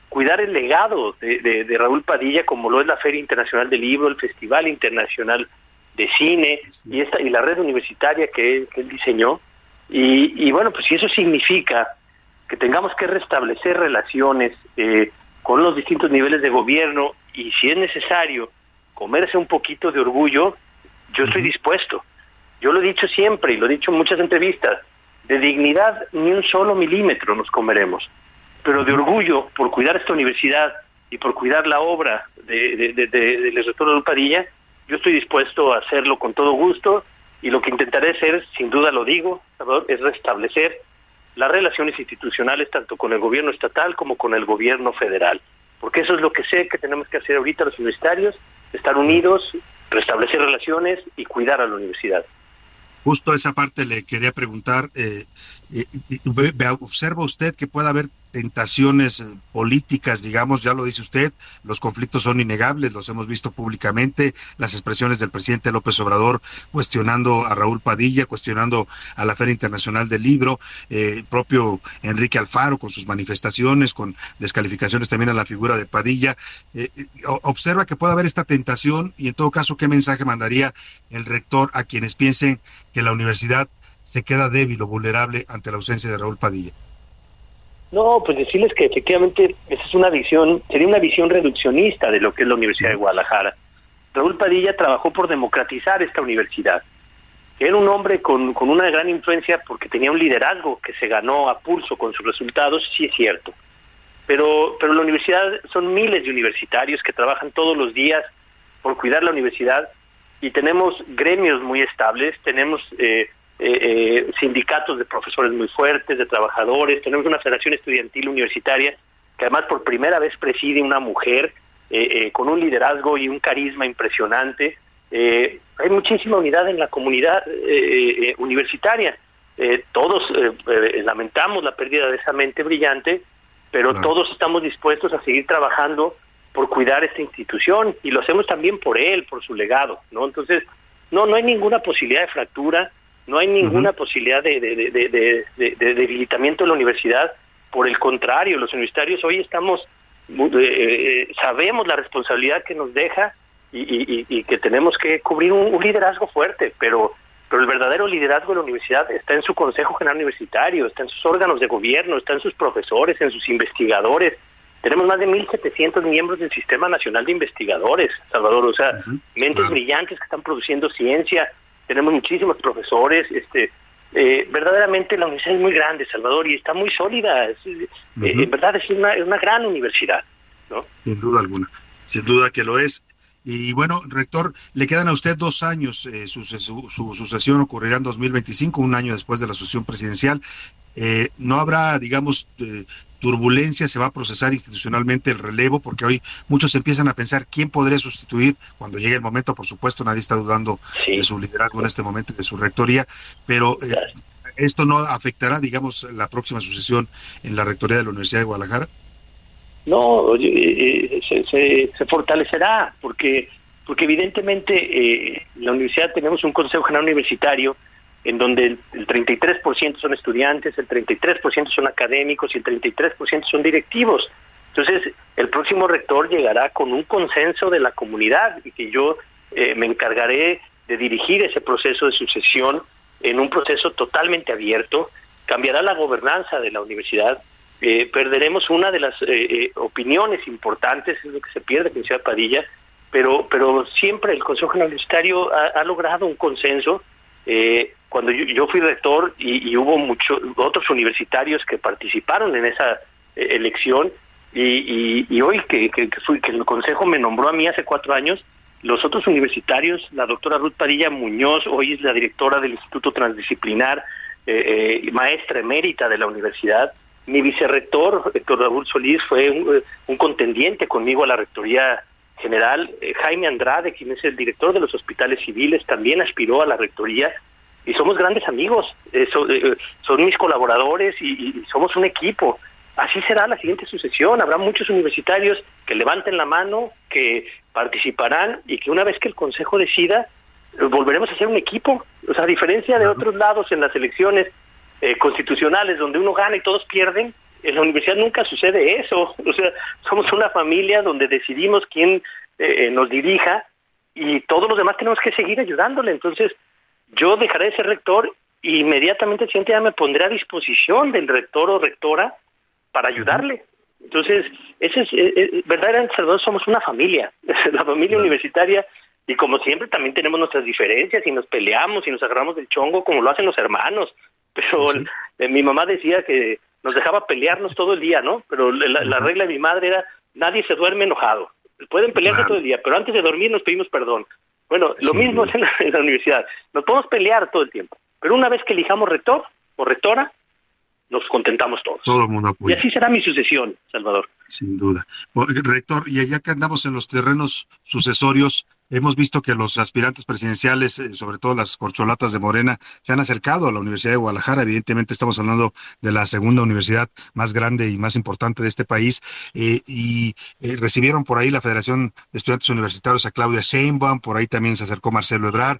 cuidar el legado de, de, de Raúl Padilla, como lo es la Feria Internacional del Libro, el Festival Internacional de Cine y esta y la red universitaria que, él- que él diseñó. Y, y bueno, pues si eso significa que tengamos que restablecer relaciones eh, con los distintos niveles de gobierno y si es necesario comerse un poquito de orgullo, yo estoy dispuesto. Yo lo he dicho siempre y lo he dicho en muchas entrevistas, de dignidad ni un solo milímetro nos comeremos, pero de orgullo por cuidar esta universidad y por cuidar la obra de, de, de- de- yo estoy dispuesto a hacerlo con todo gusto y lo que intentaré hacer, sin duda lo digo, es restablecer las relaciones institucionales tanto con el gobierno estatal como con el gobierno federal, porque eso es lo que sé que tenemos que hacer ahorita los universitarios, estar unidos, restablecer relaciones y cuidar a la universidad. Justo esa parte le quería preguntar, eh, eh, ¿observa usted que puede haber tentaciones eh, políticas, digamos, ya lo dice usted, los conflictos son innegables, los hemos visto públicamente, las expresiones del presidente López Obrador cuestionando a Raúl Padilla, cuestionando a la Feria Internacional del Libro, eh, el propio Enrique Alfaro con sus manifestaciones, con descalificaciones también a la figura de Padilla. Eh, eh, observa que puede haber esta tentación y en todo caso, ¿qué mensaje mandaría el rector a quienes piensen que la universidad se queda débil o vulnerable ante la ausencia de Raúl Padilla? No, pues decirles que efectivamente esa es una visión, sería una visión reduccionista de lo que es la Universidad de Guadalajara. Raúl Padilla trabajó por democratizar esta universidad. Era un hombre con, con una gran influencia porque tenía un liderazgo que se ganó a pulso con sus resultados, sí es cierto. Pero, pero la universidad son miles de universitarios que trabajan todos los días por cuidar la universidad y tenemos gremios muy estables, tenemos eh, eh, eh, sindicatos de profesores muy fuertes, de trabajadores, tenemos una federación estudiantil universitaria que además por primera vez preside una mujer eh, eh, con un liderazgo y un carisma impresionante. Eh, hay muchísima unidad en la comunidad eh, eh, universitaria. Todos lamentamos la pérdida de esa mente brillante, pero todos estamos dispuestos a seguir trabajando por cuidar esta institución y lo hacemos también por él, por su legado, ¿no? Entonces, no, no hay ninguna posibilidad de fractura, no hay ninguna posibilidad de, de, de, de- de- de- de debilitamiento de la universidad. Por el contrario, los universitarios hoy estamos, eh, eh, sabemos la responsabilidad que nos deja y, y- y- y que tenemos que cubrir un, un liderazgo fuerte, pero pero el verdadero liderazgo de la universidad está en su Consejo General Universitario, está en sus órganos de gobierno, está en sus profesores, en sus investigadores. Tenemos más de 1.700 miembros del Sistema Nacional de Investigadores, Salvador, o sea, mentes brillantes que están produciendo ciencia. Tenemos muchísimos profesores, este, eh, verdaderamente la universidad es muy grande, Salvador, y está muy sólida. Es, eh, En verdad es una, es una gran universidad, ¿no? Sin duda alguna, sin duda que lo es. Y bueno, rector, le quedan a usted dos años. eh, su, su- su sucesión ocurrirá en 2025, un año después de la sucesión presidencial. Eh, no habrá, digamos, eh, turbulencia, se va a procesar institucionalmente el relevo, porque hoy muchos empiezan a pensar quién podría sustituir cuando llegue el momento. Por supuesto, nadie está dudando de su liderazgo en este momento y de su rectoría, pero eh, esto no afectará, digamos, la próxima sucesión en la rectoría de la Universidad de Guadalajara. No, eh, se, se, se fortalecerá, porque porque evidentemente eh, en la universidad tenemos un Consejo General Universitario en donde el, el 33% son estudiantes, el 33% son académicos y el 33% son directivos. Entonces, el próximo rector llegará con un consenso de la comunidad y que yo eh, me encargaré de dirigir ese proceso de sucesión en un proceso totalmente abierto. Cambiará la gobernanza de la universidad, eh, perderemos una de las eh, eh, opiniones importantes, es lo que se pierde con Ciudad Padilla, pero, pero siempre el Consejo Universitario ha logrado un consenso. Eh, cuando yo, yo fui rector y, y hubo muchos otros universitarios que participaron en esa eh, elección, y, y, hoy que, fui, que el Consejo me nombró a mí hace cuatro años, los otros universitarios, la doctora Ruth Padilla Muñoz, hoy es la directora del Instituto Transdisciplinar, eh, eh, maestra emérita de la universidad, mi vicerrector, Héctor Raúl Solís, fue un, un contendiente conmigo a la rectoría general. Eh, Jaime Andrade, quien es el director de los hospitales civiles, también aspiró a la rectoría y somos grandes amigos. Eh, so, eh, son mis colaboradores y, y, somos un equipo. Así será la siguiente sucesión. Habrá muchos universitarios que levanten la mano, que participarán y que una vez que el Consejo decida, eh, volveremos a ser un equipo. O sea, a diferencia de otros lados en las elecciones eh, constitucionales donde uno gana y todos pierden, en la universidad nunca sucede eso. O sea, somos una familia donde decidimos quién eh, nos dirija y todos los demás tenemos que seguir ayudándole. Entonces, yo dejaré de ser rector e inmediatamente el siguiente día me pondré a disposición del rector o rectora para ayudarle. Entonces, ese es, eh, eh, verdaderamente somos una familia, la familia universitaria, y como siempre también tenemos nuestras diferencias y nos peleamos y nos agarramos del chongo como lo hacen los hermanos. Pero eh, mi mamá decía que nos dejaba pelearnos todo el día, ¿no? Pero la, la regla de mi madre era, nadie se duerme enojado. Pueden pelearse todo el día, pero antes de dormir nos pedimos perdón. Bueno, lo mismo es en la, en la universidad. Nos podemos pelear todo el tiempo, pero una vez que elijamos rector o rectora, nos contentamos todos. Todo el mundo Y apoya. así será mi sucesión, Salvador. Sin duda. Rector, y ya que andamos en los terrenos sucesorios, hemos visto que los aspirantes presidenciales, eh, sobre todo las corcholatas de Morena, se han acercado a la Universidad de Guadalajara. Evidentemente estamos hablando de la segunda universidad más grande y más importante de este país. eh, y eh, recibieron por ahí la Federación de Estudiantes Universitarios a Claudia Sheinbaum, por ahí también se acercó Marcelo Ebrard.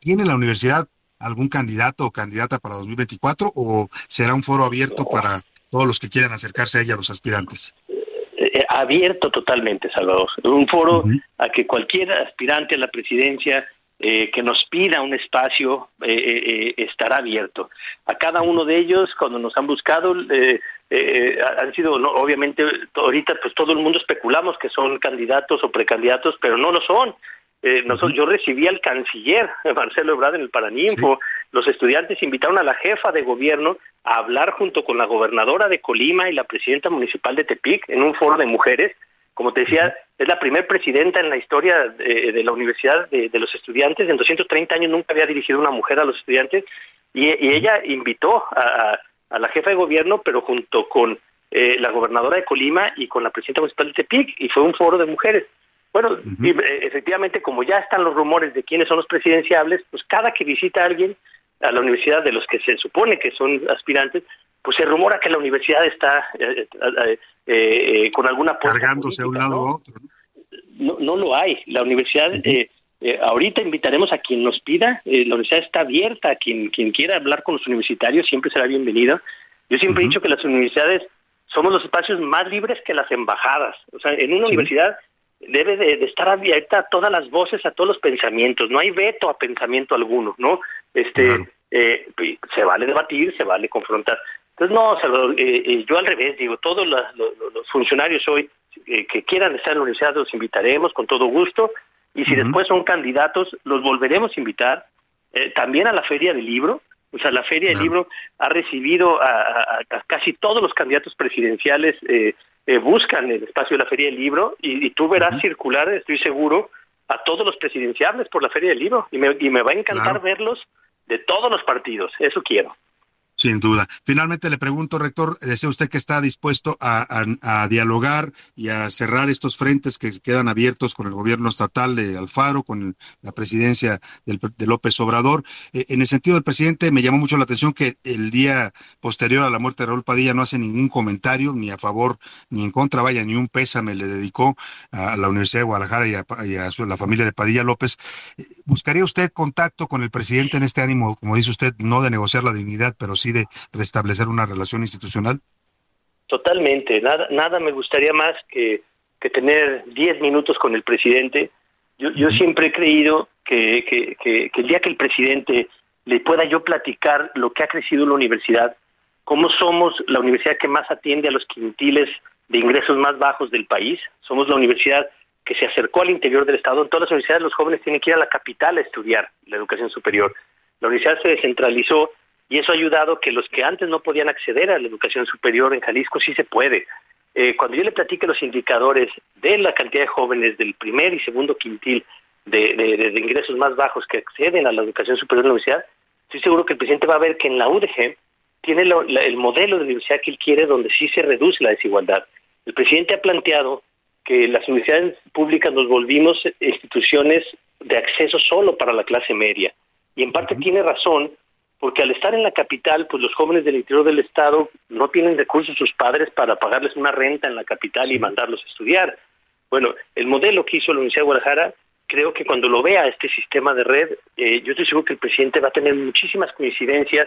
¿Tiene la universidad algún candidato o candidata para 2024 o será un foro abierto para todos los que quieran acercarse a ella, los aspirantes? Eh, abierto totalmente, Salvador. Un foro a que cualquier aspirante a la presidencia eh, que nos pida un espacio eh, eh, eh, estará abierto. A cada uno de ellos, cuando nos han buscado, eh, eh, han sido, no, obviamente, ahorita pues todo el mundo especulamos que son candidatos o precandidatos, pero no lo son. Eh, nosotros, Yo recibí al canciller Marcelo Ebrard en el Paraninfo. Los estudiantes invitaron a la jefa de gobierno a hablar junto con la gobernadora de Colima y la presidenta municipal de Tepic en un foro de mujeres. Como te decía, es la primer presidenta en la historia de, de la Universidad de, de los Estudiantes. En 230 años nunca había dirigido una mujer a los estudiantes y, y ella invitó a, a- a la jefa de gobierno, pero junto con eh, la gobernadora de Colima y con la presidenta municipal de Tepic y fue un foro de mujeres. Bueno, eh, efectivamente, como ya están los rumores de quiénes son los presidenciables, pues cada que visita a alguien a la universidad de los que se supone que son aspirantes, pues se rumora que la universidad está eh, eh, eh, eh, con alguna Cargándose a un lado ¿no? otro. no, no lo hay. La universidad, eh, eh, ahorita invitaremos a quien nos pida, eh, la universidad está abierta, a quien, quien quiera hablar con los universitarios siempre será bienvenido. Yo siempre he dicho que las universidades somos los espacios más libres que las embajadas. O sea, en una universidad debe de, de estar abierta a todas las voces, a todos los pensamientos. No hay veto a pensamiento alguno, ¿no? Este, eh, se vale debatir, se vale confrontar. Entonces, no, Salvador, eh, eh, yo al revés, digo, todos los funcionarios hoy eh, que quieran estar en la universidad los invitaremos con todo gusto y si después son candidatos los volveremos a invitar Eh, también a la feria del libro o sea la feria del libro ha recibido a, a- a casi todos los candidatos presidenciales eh, eh, buscan el espacio de la feria del libro y, y tú verás circular estoy seguro a todos los presidenciables por la feria del libro. Y me, y me va a encantar Claro. verlos de todos los partidos eso quiero Sin duda. Finalmente le pregunto, rector, ¿desea usted que está dispuesto a, dialogar y a cerrar estos frentes que quedan abiertos con el gobierno estatal de Alfaro, con la presidencia del, de López Obrador? Eh, en el sentido del presidente, me llamó mucho la atención que el día posterior a la muerte de Raúl Padilla no hace ningún comentario, ni a favor ni en contra, vaya, ni un pésame le dedicó a la Universidad de Guadalajara y a, y a su- la familia de Padilla López. Eh, ¿Buscaría usted contacto con el presidente en este ánimo, como dice usted, no de negociar la dignidad, pero sí de restablecer una relación institucional? Totalmente, nada, nada me gustaría más que, que tener 10 minutos con el presidente. Yo, yo siempre he creído que, que, que- que el día que el presidente le pueda yo platicar lo que ha crecido la universidad, cómo somos la universidad que más atiende a los quintiles de ingresos más bajos del país, somos la universidad que se acercó al interior del Estado. En todas las universidades los jóvenes tienen que ir a la capital a estudiar la educación superior. La universidad se descentralizó y eso ha ayudado que los que antes no podían acceder a la educación superior en Jalisco sí se puede. Eh, cuando yo le platique los indicadores de la cantidad de jóvenes del primer y segundo quintil de, de- de- de ingresos más bajos que acceden a la educación superior de la universidad, estoy seguro que el presidente va a ver que en la UDG tiene lo- la- el modelo de universidad que él quiere donde sí se reduce la desigualdad. El presidente ha planteado que las universidades públicas nos volvimos instituciones de acceso solo para la clase media. Y en parte tiene razón, porque al estar en la capital, pues los jóvenes del interior del estado no tienen recursos sus padres para pagarles una renta en la capital y mandarlos a estudiar. Bueno, el modelo que hizo la Universidad de Guadalajara, creo que cuando lo vea este sistema de red, eh, yo estoy seguro que el presidente va a tener muchísimas coincidencias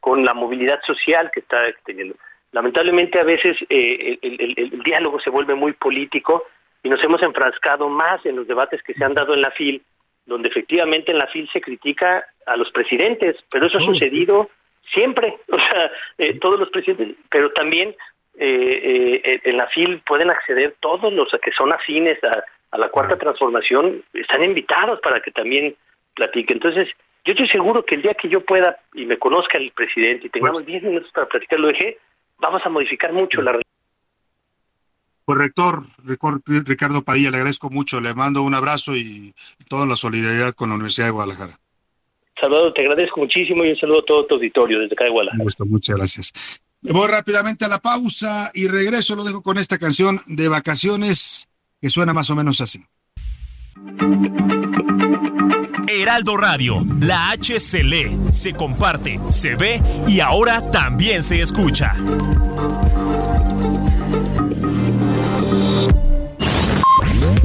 con la movilidad social que está teniendo. lamentablemente a veces eh, el, el- el- el diálogo se vuelve muy político y nos hemos enfrascado más en los debates que se han dado en la FIL, donde efectivamente en la FIL se critica a los presidentes, pero eso ha sucedido siempre, o sea, eh, todos los presidentes, pero también eh, eh, en la FIL pueden acceder todos los que son afines a, a la cuarta transformación, están invitados para que también platique. Entonces, yo estoy seguro que el día que yo pueda y me conozca el presidente y tengamos 10 minutos para platicar lo dejé, vamos a modificar mucho la Pues rector Ricardo Padilla, le agradezco mucho, le mando un abrazo y toda la solidaridad con la Universidad de Guadalajara. Salvador, te agradezco muchísimo y un saludo a todo tu auditorio desde acá de Guadalajara. Un gusto, muchas gracias. Me voy rápidamente a la pausa y regreso, lo dejo con esta canción de vacaciones que suena más o menos así. Heraldo Radio, la H se lee, se comparte, se ve y ahora también se escucha.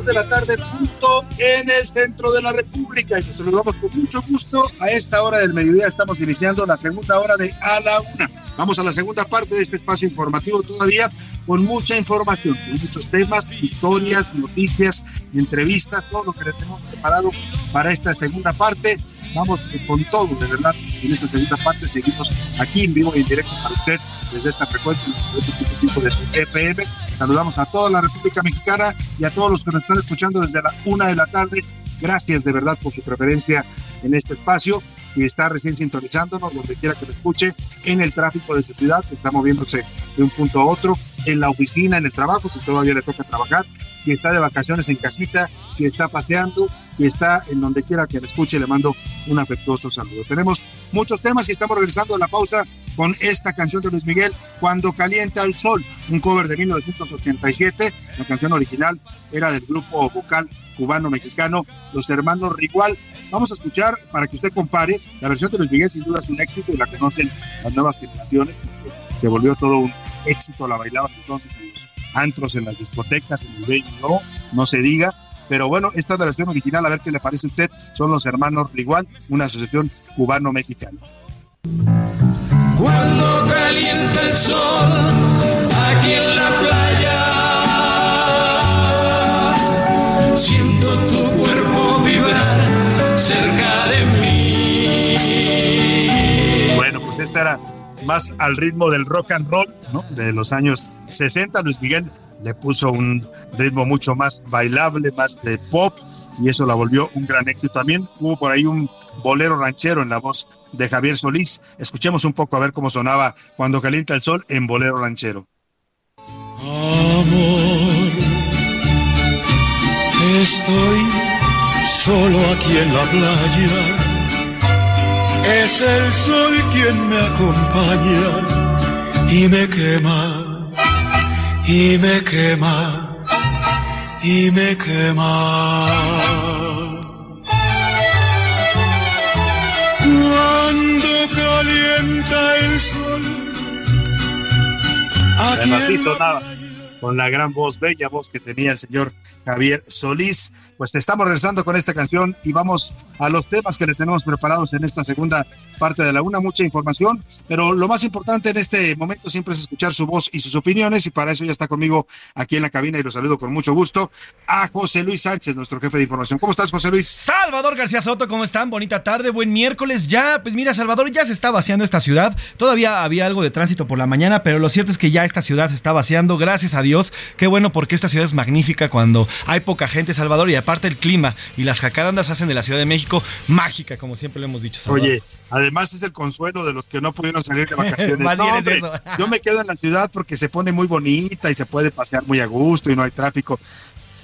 2 de la tarde, punto en el centro de la República. Y nos saludamos con mucho gusto. A esta hora del mediodía estamos iniciando la segunda hora de A la Una. Vamos a la segunda parte de este espacio informativo todavía con mucha información, con muchos temas, historias, noticias, entrevistas, todo lo que tenemos preparado para esta segunda parte. Vamos con todo, de verdad, en esta segunda parte. Seguimos aquí en vivo y en directo para usted desde esta frecuencia, de FM. Saludamos a toda la República Mexicana y a todos los que nos están escuchando desde la una de la tarde. Gracias de verdad por su preferencia en este espacio. Si está recién sintonizándonos, donde quiera que lo escuche, en el tráfico de su ciudad, se está moviéndose de un punto a otro, en la oficina, en el trabajo, si todavía le toca trabajar, si está de vacaciones en casita, si está paseando, si está en donde quiera que me escuche, le mando un afectuoso saludo. Tenemos muchos temas y estamos regresando a la pausa con esta canción de Luis Miguel, Cuando calienta el sol, un cover de 1987. La canción original era del grupo vocal cubano-mexicano Los Hermanos Rigual. Vamos a escuchar para que usted compare. La versión de Luis Miguel sin duda es un éxito y la conocen las nuevas generaciones se volvió todo un éxito. La bailaban entonces antros, en las discotecas, en el baby no, no se diga. Pero bueno, esta es la versión original, a ver qué le parece a usted. Son los hermanos Rigual, una asociación cubano-mexicana. Cuando calienta el sol aquí en la playa, siento tu cuerpo vibrar cerca de mí. Bueno, pues esta era más al ritmo del rock and roll. De los años 60. Luis Miguel le puso un ritmo mucho más bailable, más de pop, y eso la volvió un gran éxito. También hubo por ahí un bolero ranchero en la voz de Javier Solís. Escuchemos un poco a ver cómo sonaba cuando calienta el sol en bolero ranchero. Amor, estoy solo aquí en la playa. Es el sol quien me acompaña y me quema, y me quema, y me quema. Cuando calienta el sol, sonaba con la gran voz, bella voz que tenía el señor Javier Solís. Pues estamos regresando con esta canción y vamos a los temas que le tenemos preparados en esta segunda parte de la una, mucha información, pero lo más importante en este momento siempre es escuchar su voz y sus opiniones y para eso ya está conmigo aquí en la cabina y lo saludo con mucho gusto a José Luis Sánchez, nuestro jefe de información. ¿Cómo estás, José Luis? Salvador García Soto, ¿cómo están? Bonita tarde, buen miércoles. Ya, pues mira, Salvador, ya se está vaciando esta ciudad. Todavía había algo de tránsito por la mañana, pero lo cierto es que ya esta ciudad se está vaciando, gracias a Dios. Qué bueno porque esta ciudad es magnífica cuando hay poca gente, Salvador, y aparte el clima y las jacarandas hacen de la Ciudad de México mágica, como siempre lo hemos dicho. Salvador. Oye, además es el consuelo de los que no pudieron salir de vacaciones. No, hombre, yo me quedo en la ciudad porque se pone muy bonita y se puede pasear muy a gusto y no hay tráfico.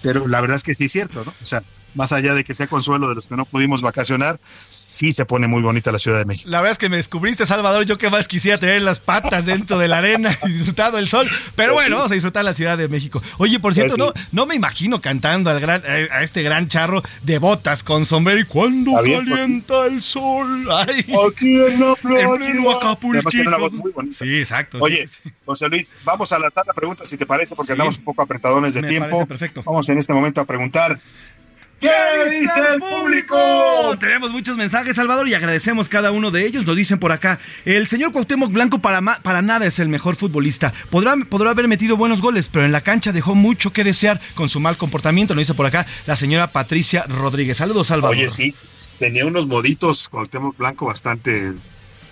Pero la verdad es que sí es cierto, ¿no? O sea, más allá de que sea consuelo de los que no pudimos vacacionar, sí se pone muy bonita la Ciudad de México. La verdad es que me descubriste, Salvador. Yo que más quisiera tener las patas dentro de la arena y disfrutar del sol. Pero Pues bueno, vamos a disfrutar la Ciudad de México. Oye, por cierto, Pues no, no me imagino cantando al gran, eh, a este gran charro de botas con sombrero y cuando calienta el sol. Ay, Aquí en la playa. Sí, exacto. Oye, sí. José Luis, vamos a lanzar la pregunta si te parece, porque andamos un poco apretadones de Me tiempo. perfecto. Vamos en este momento a preguntar. ¿Qué dice el público? Tenemos muchos mensajes, Salvador, y agradecemos cada uno de ellos. Lo dicen por acá. El señor Cuauhtémoc Blanco para, ma- para nada es el mejor futbolista. Podrá, podrá haber metido buenos goles, pero en la cancha dejó mucho que desear con su mal comportamiento. Lo dice por acá la señora Patricia Rodríguez. Saludos, Salvador. Oye, sí, tenía unos moditos tema blanco bastante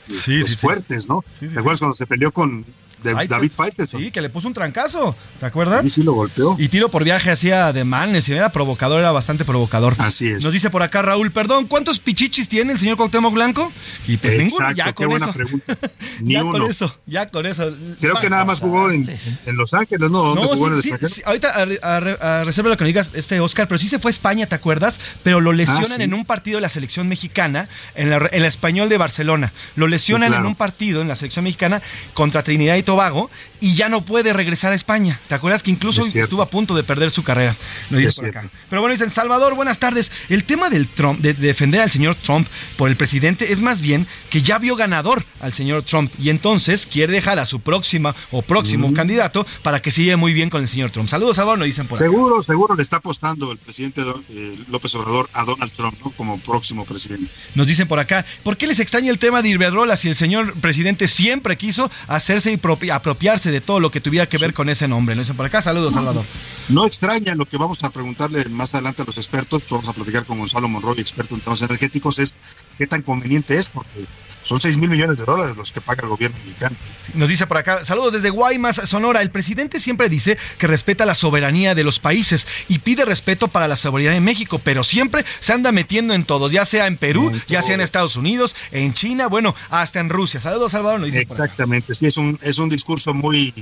Sí, pues, sí, sí. fuertes, ¿no? Sí, sí, ¿Te acuerdas cuando se peleó con de- Ay, David Faitelson? Sí, que le puso un trancazo. ¿Te acuerdas? Sí, sí, lo golpeó. Y tiro por viaje hacía de manes, y era provocador, era bastante provocador. Así es. Nos dice por acá Raúl, perdón, ¿cuántos pichichis tiene el señor Cuauhtémoc Blanco? Y pues ninguno, ya qué con buena eso. pregunta. Ni ya uno. con eso, ya con eso. Creo que nada más jugó en, en Los Ángeles, ¿no? ¿Dónde No, jugó en el sí, sí, extranjero? sí, ahorita a, a- a reserva lo que me digas, este Oscar, pero sí se fue a España, ¿te acuerdas? Pero lo lesionan Ah, sí. en un partido de la selección mexicana, en la, en la español de Barcelona. Lo lesionan Sí, claro. en un partido en la selección mexicana contra Trinidad y Tobago y ya no puede regresar a España. ¿Te acuerdas que incluso Es estuvo a punto de perder su carrera? Lo dice por acá. Pero bueno, dicen, Salvador, buenas tardes. El tema del Trump, de, de defender al señor Trump por el presidente es más bien que ya vio ganador al señor Trump y entonces quiere dejar a su próxima o próximo candidato para que siga muy bien con el señor Trump. Saludos, Salvador, nos dicen por acá. Seguro, seguro le está apostando el presidente eh, López Obrador a Donald Trump, ¿no? Como próximo presidente. Nos dicen por acá, ¿por qué les extraña el tema de Iberdrola si el señor presidente siempre quiso hacerse y apropiarse de todo lo que tuviera que ver con ese nombre? Nos dicen por acá, saludos, Salvador. No extraña lo que vamos a preguntarle más adelante a los expertos, vamos a platicar con Gonzalo Monroy, experto en temas energéticos, es qué tan conveniente es, porque son 6 mil millones de dólares los que paga el gobierno mexicano. Nos dice por acá, saludos desde Guaymas, Sonora. El presidente siempre dice que respeta la soberanía de los países y pide respeto para la soberanía de México, pero siempre se anda metiendo en todos, ya sea en Perú, En ya sea en. Estados Unidos, en China, bueno, hasta en Rusia. Saludos, Salvador, nos dice. Exactamente, sí, es un, es un discurso muy,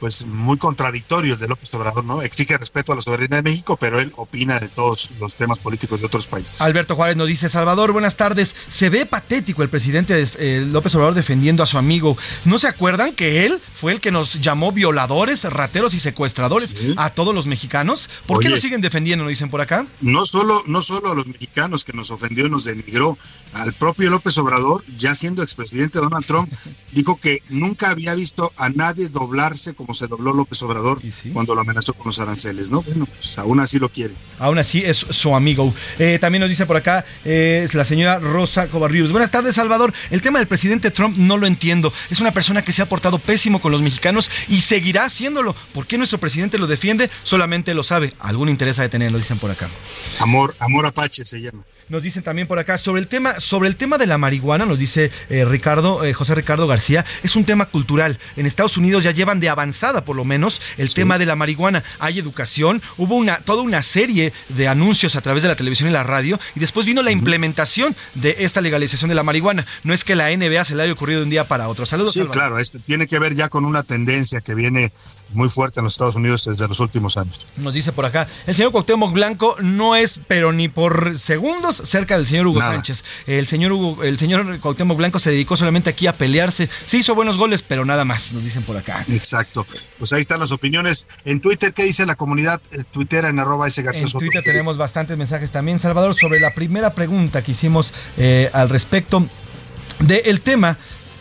pues, muy contradictorio el de López Obrador, ¿no? Exige respeto a la soberanía de México, pero él opina de todos los temas políticos de otros países. Alberto Juárez nos dice, Salvador, buenas tardes. Se ve patético el presidente eh, López Obrador defendiendo a su amigo. ¿No se acuerdan que él fue el que nos llamó violadores, rateros y secuestradores a todos los mexicanos? ¿Por qué lo siguen defendiendo? Nos dicen por acá. no solo, no solo a los mexicanos que nos ofendió y nos denigró, al propio López Obrador, ya siendo expresidente Donald Trump, dijo que nunca había visto a nadie doblarse como se dobló López Obrador cuando lo amenazó con los aranceles, ¿no? Bueno, pues aún así lo quiere. Aún así es su amigo. Eh, también nos dice por acá eh, es la señora Rosa Covarrios. Buenas tardes, Salvador. El tema del presidente Trump no lo entiendo. Es una persona que se ha portado pésimo con los mexicanos y seguirá haciéndolo. ¿Por qué nuestro presidente lo defiende? Solamente lo sabe. Algún interés ha de tener, lo dicen por acá. Amor, amor apache se llama. Nos dicen también por acá sobre el tema, sobre el tema de la marihuana, nos dice eh, Ricardo, eh, José Ricardo García, es un tema cultural. En Estados Unidos ya llevan de avanzada, por lo menos, el tema de la marihuana. Hay educación, hubo una, toda una serie de anuncios a través de la televisión y la radio, y después vino la implementación de esta legalización de la marihuana. No es que la NBA se le haya ocurrido de un día para otro. Saludos, Sí, Salvador. claro, esto tiene que ver ya con una tendencia que viene muy fuerte en los Estados Unidos desde los últimos años. Nos dice por acá, el señor Cuauhtémoc Blanco no es, pero ni por segundos, cerca del señor Hugo Nada. Sánchez. El señor Hugo, el señor Cuauhtémoc Blanco se dedicó solamente aquí a pelearse. Sí hizo buenos goles, pero nada más, nos dicen por acá. Exacto. Pues ahí están las opiniones. En Twitter, ¿qué dice la comunidad eh, tuitera en arroba ese García En Soto? Twitter tenemos bastantes mensajes también, Salvador, sobre la primera pregunta que hicimos eh, al respecto del tema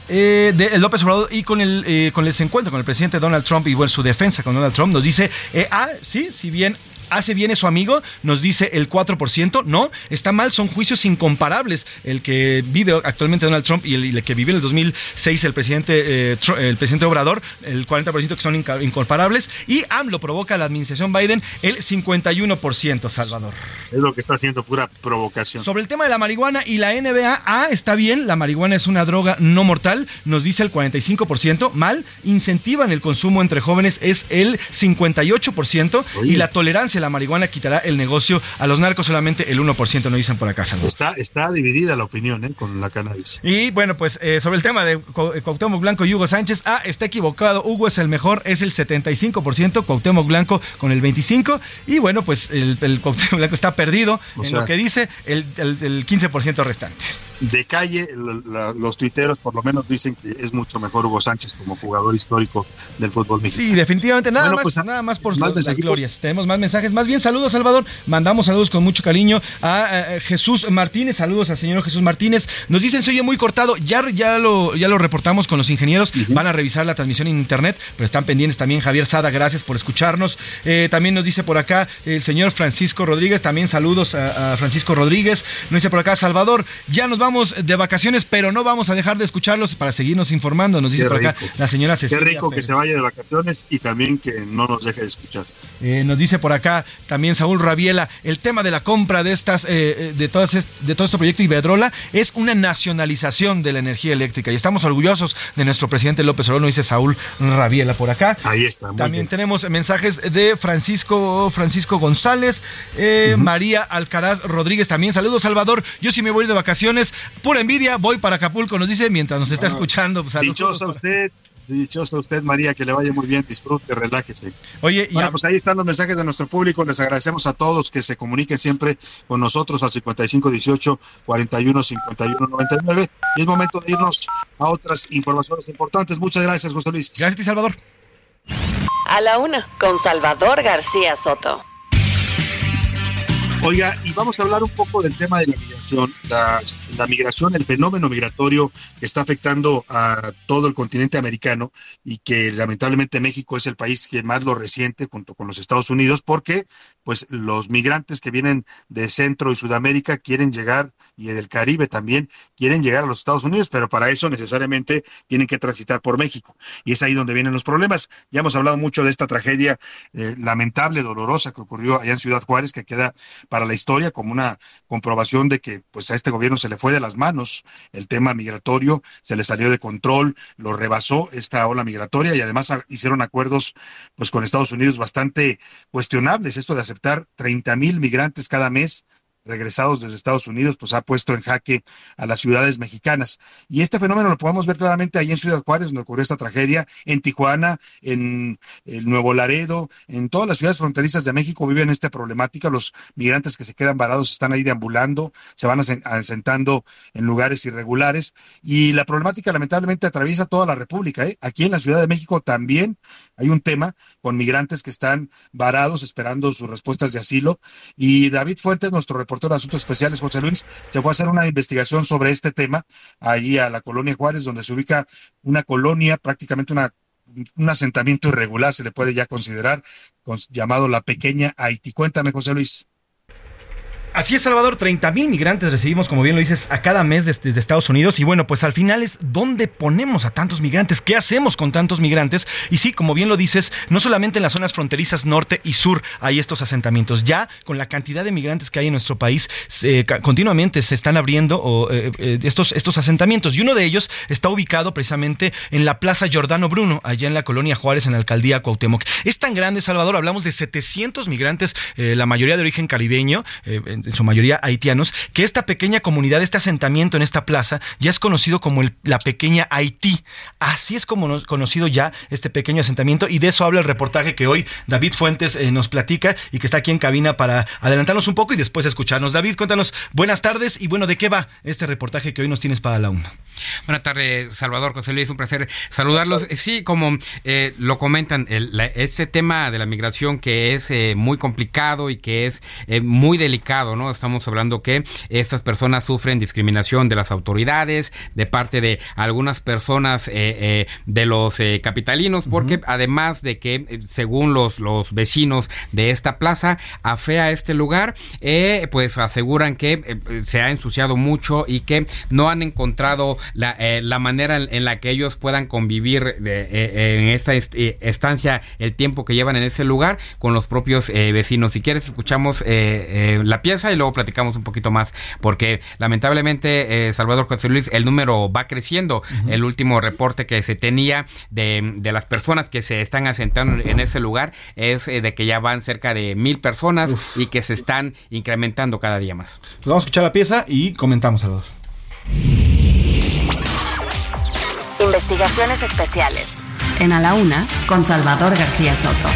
eh, de López Obrador y con el, eh, con el desencuentro con el presidente Donald Trump y bueno, su defensa con Donald Trump, nos dice, eh, ah, sí, si bien hace bien su amigo, nos dice el 4%, no, está mal, son juicios incomparables. El que vive actualmente Donald Trump y el, y el que vivió en el 2006 el presidente, eh, el presidente Obrador, el 40% que son incomparables, y AMLO provoca a la administración Biden el 51%, Salvador. Es lo que está haciendo pura provocación. Sobre el tema de la marihuana y la NBA, ah, está bien, la marihuana es una droga no mortal, nos dice el 45%, mal, incentivan el consumo entre jóvenes es el 58% y la tolerancia la marihuana quitará el negocio a los narcos solamente el 1%, nos dicen por acá. Está, está dividida la opinión ¿eh? con la cannabis. Y bueno, pues eh, sobre el tema de eh, Cuauhtémoc Blanco y Hugo Sánchez, ah, está equivocado, Hugo es el mejor, es el 75%, Cuauhtémoc Blanco con el 25%, y bueno, pues el, el Cuauhtémoc Blanco está perdido O en sea- lo que dice el, el- el 15% restante. De calle, la- la- los tuiteros por lo menos dicen que es mucho mejor Hugo Sánchez como jugador histórico del fútbol mexicano. Sí, definitivamente, nada Bueno, más, pues, nada más por más las- las glorias. Tenemos más mensajes. Más bien, saludos, Salvador. Mandamos saludos con mucho cariño a, Jesús Martínez. Saludos al señor Jesús Martínez. Nos dicen, se oye muy cortado. Ya, ya, lo, ya lo reportamos con los ingenieros. Van a revisar la transmisión en internet, pero están pendientes también. Javier Sada, gracias por escucharnos. Eh, también nos dice por acá el señor Francisco Rodríguez. También saludos a, a Francisco Rodríguez. Nos dice por acá, Salvador, ya nos vamos de vacaciones, pero no vamos a dejar de escucharlos para seguirnos informando. Nos dice Qué por acá la señora Qué Cecilia. rico que se vaya de vacaciones y también que no nos deje de escuchar. Eh, nos dice por acá también Saúl Rabiela, el tema de la compra de estas, eh, eh, de todas est- de todo este proyecto Iberdrola es una nacionalización de la energía eléctrica y estamos orgullosos de nuestro presidente López Obrador, nos dice Saúl Rabiela por acá. Ahí está. muy También bien. tenemos mensajes de Francisco Francisco González, eh, María Alcaraz Rodríguez también. Saludos, Salvador. Yo sí me voy de vacaciones. Pura envidia, voy para Acapulco, nos dice mientras nos está Ah, escuchando. Saludos. Dichosa usted, dichosa usted, María, que le vaya muy bien, disfrute, relájese. Oye, y Bueno, a- pues ahí están los mensajes de nuestro público. Les agradecemos a todos que se comuniquen siempre con nosotros al 5518 41 51 99. Y es momento de irnos a otras informaciones importantes. Muchas gracias, José Luis. Gracias, a ti, Salvador. A la una, con Salvador García Soto. Oiga, y vamos a hablar un poco del tema de la migración. La, migración, el fenómeno migratorio que está afectando a todo el continente americano y que lamentablemente México es el país que más lo resiente junto con los Estados Unidos porque pues los migrantes que vienen de Centro y Sudamérica quieren llegar y del Caribe también quieren llegar a los Estados Unidos, pero para eso necesariamente tienen que transitar por México. Y es ahí donde vienen los problemas. Ya hemos hablado mucho de esta tragedia eh, lamentable, dolorosa que ocurrió allá en Ciudad Juárez, que queda para la historia como una comprobación de que pues a este gobierno se le fue de las manos el tema migratorio, se le salió de control, lo rebasó esta ola migratoria y además a- hicieron acuerdos pues con Estados Unidos bastante cuestionables. Esto de aceptar 30 mil migrantes cada mes regresados desde Estados Unidos, pues ha puesto en jaque a las ciudades mexicanas. Y este fenómeno lo podemos ver claramente ahí en Ciudad Juárez, donde ocurrió esta tragedia, en Tijuana, en Nuevo Laredo, en todas las ciudades fronterizas de México viven esta problemática. Los migrantes que se quedan varados están ahí deambulando, se van asen- asentando en lugares irregulares. Y la problemática lamentablemente atraviesa toda la República. ¿eh? Aquí en la Ciudad de México también hay un tema con migrantes que están varados esperando sus respuestas de asilo. Y David Fuentes, nuestro reportero de Asuntos Especiales, José Luis, se fue a hacer una investigación sobre este tema allí a la colonia Juárez, donde se ubica una colonia, prácticamente una un asentamiento irregular, se le puede ya considerar, con- llamado la pequeña Haití. Cuéntame, José Luis. Así es, Salvador, 30 mil migrantes recibimos, como bien lo dices, a cada mes desde, Estados Unidos. Y bueno, pues al final es dónde ponemos a tantos migrantes, qué hacemos con tantos migrantes. Y sí, como bien lo dices, no solamente en las zonas fronterizas norte y sur hay estos asentamientos. Ya con la cantidad de migrantes que hay en nuestro país, ca- continuamente se están abriendo eh, eh, estos, estos asentamientos. Y uno de ellos está ubicado precisamente en la Plaza Giordano Bruno, allá en la colonia Juárez, en la alcaldía Cuauhtémoc. Es tan grande, Salvador, hablamos de 700 migrantes, eh, la mayoría de origen caribeño, eh, en su mayoría haitianos, que esta pequeña comunidad, este asentamiento en esta plaza, ya es conocido como la pequeña Haití. Así es como nos- conocido ya este pequeño asentamiento y de eso habla el reportaje que hoy David Fuentes eh, nos platica y que está aquí en cabina para adelantarnos un poco y después escucharnos. David, cuéntanos, buenas tardes y bueno, ¿de qué va este reportaje que hoy nos tienes para la una? Buenas tardes, Salvador José Luis, un placer saludarlos. Eh, Sí, como eh, lo comentan, el- ese tema de la migración que es muy complicado y que es muy delicado, ¿no? ¿No? Estamos hablando que estas personas sufren discriminación de las autoridades, de parte de algunas personas eh, eh, de los eh, capitalinos, porque además de que, según los, los vecinos de esta plaza, afea este lugar, pues aseguran que se ha ensuciado mucho y que no han encontrado la, la manera en, en la que ellos puedan convivir de, en esta est- estancia el tiempo que llevan en ese lugar con los propios vecinos. Si quieres, escuchamos la pieza y luego platicamos un poquito más, porque lamentablemente, eh, Salvador José Luis, el número va creciendo. El último reporte que se tenía de, de las personas que se están asentando en ese lugar es eh, de que ya van cerca de mil personas y que se están incrementando cada día más. Pues vamos a escuchar la pieza y comentamos, Salvador. Investigaciones especiales. En A la Una, con Salvador García Soto.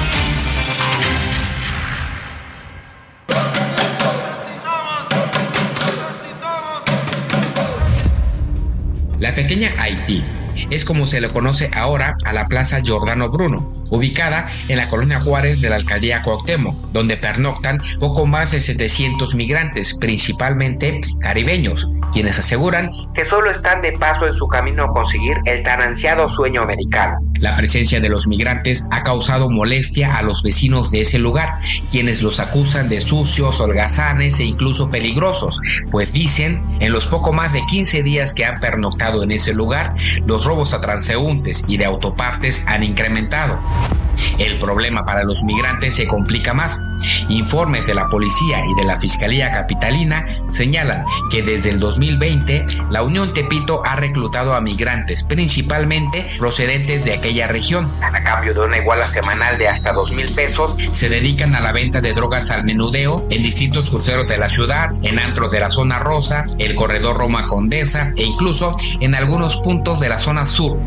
La pequeña Haití es como se le conoce ahora a la Plaza Giordano Bruno, ubicada en la colonia Juárez de la alcaldía Cuauhtémoc, donde pernoctan poco más de 700 migrantes, principalmente caribeños, quienes aseguran que solo están de paso en su camino a conseguir el tan ansiado sueño americano. La presencia de los migrantes ha causado molestia a los vecinos de ese lugar, quienes los acusan de sucios, holgazanes e incluso peligrosos, pues dicen, en los poco más de 15 días que han pernoctado en ese lugar, los robos a transeúntes y de autopartes han incrementado. El problema para los migrantes se complica más. Informes de la policía y de la Fiscalía Capitalina señalan que desde el 2020 la Unión Tepito ha reclutado a migrantes, principalmente procedentes de aquella región. A cambio de una iguala semanal de hasta dos mil pesos, se dedican a la venta de drogas al menudeo en distintos cruceros de la ciudad, en antros de la zona rosa, el corredor Roma Condesa e incluso en algunos puntos de la zona sur.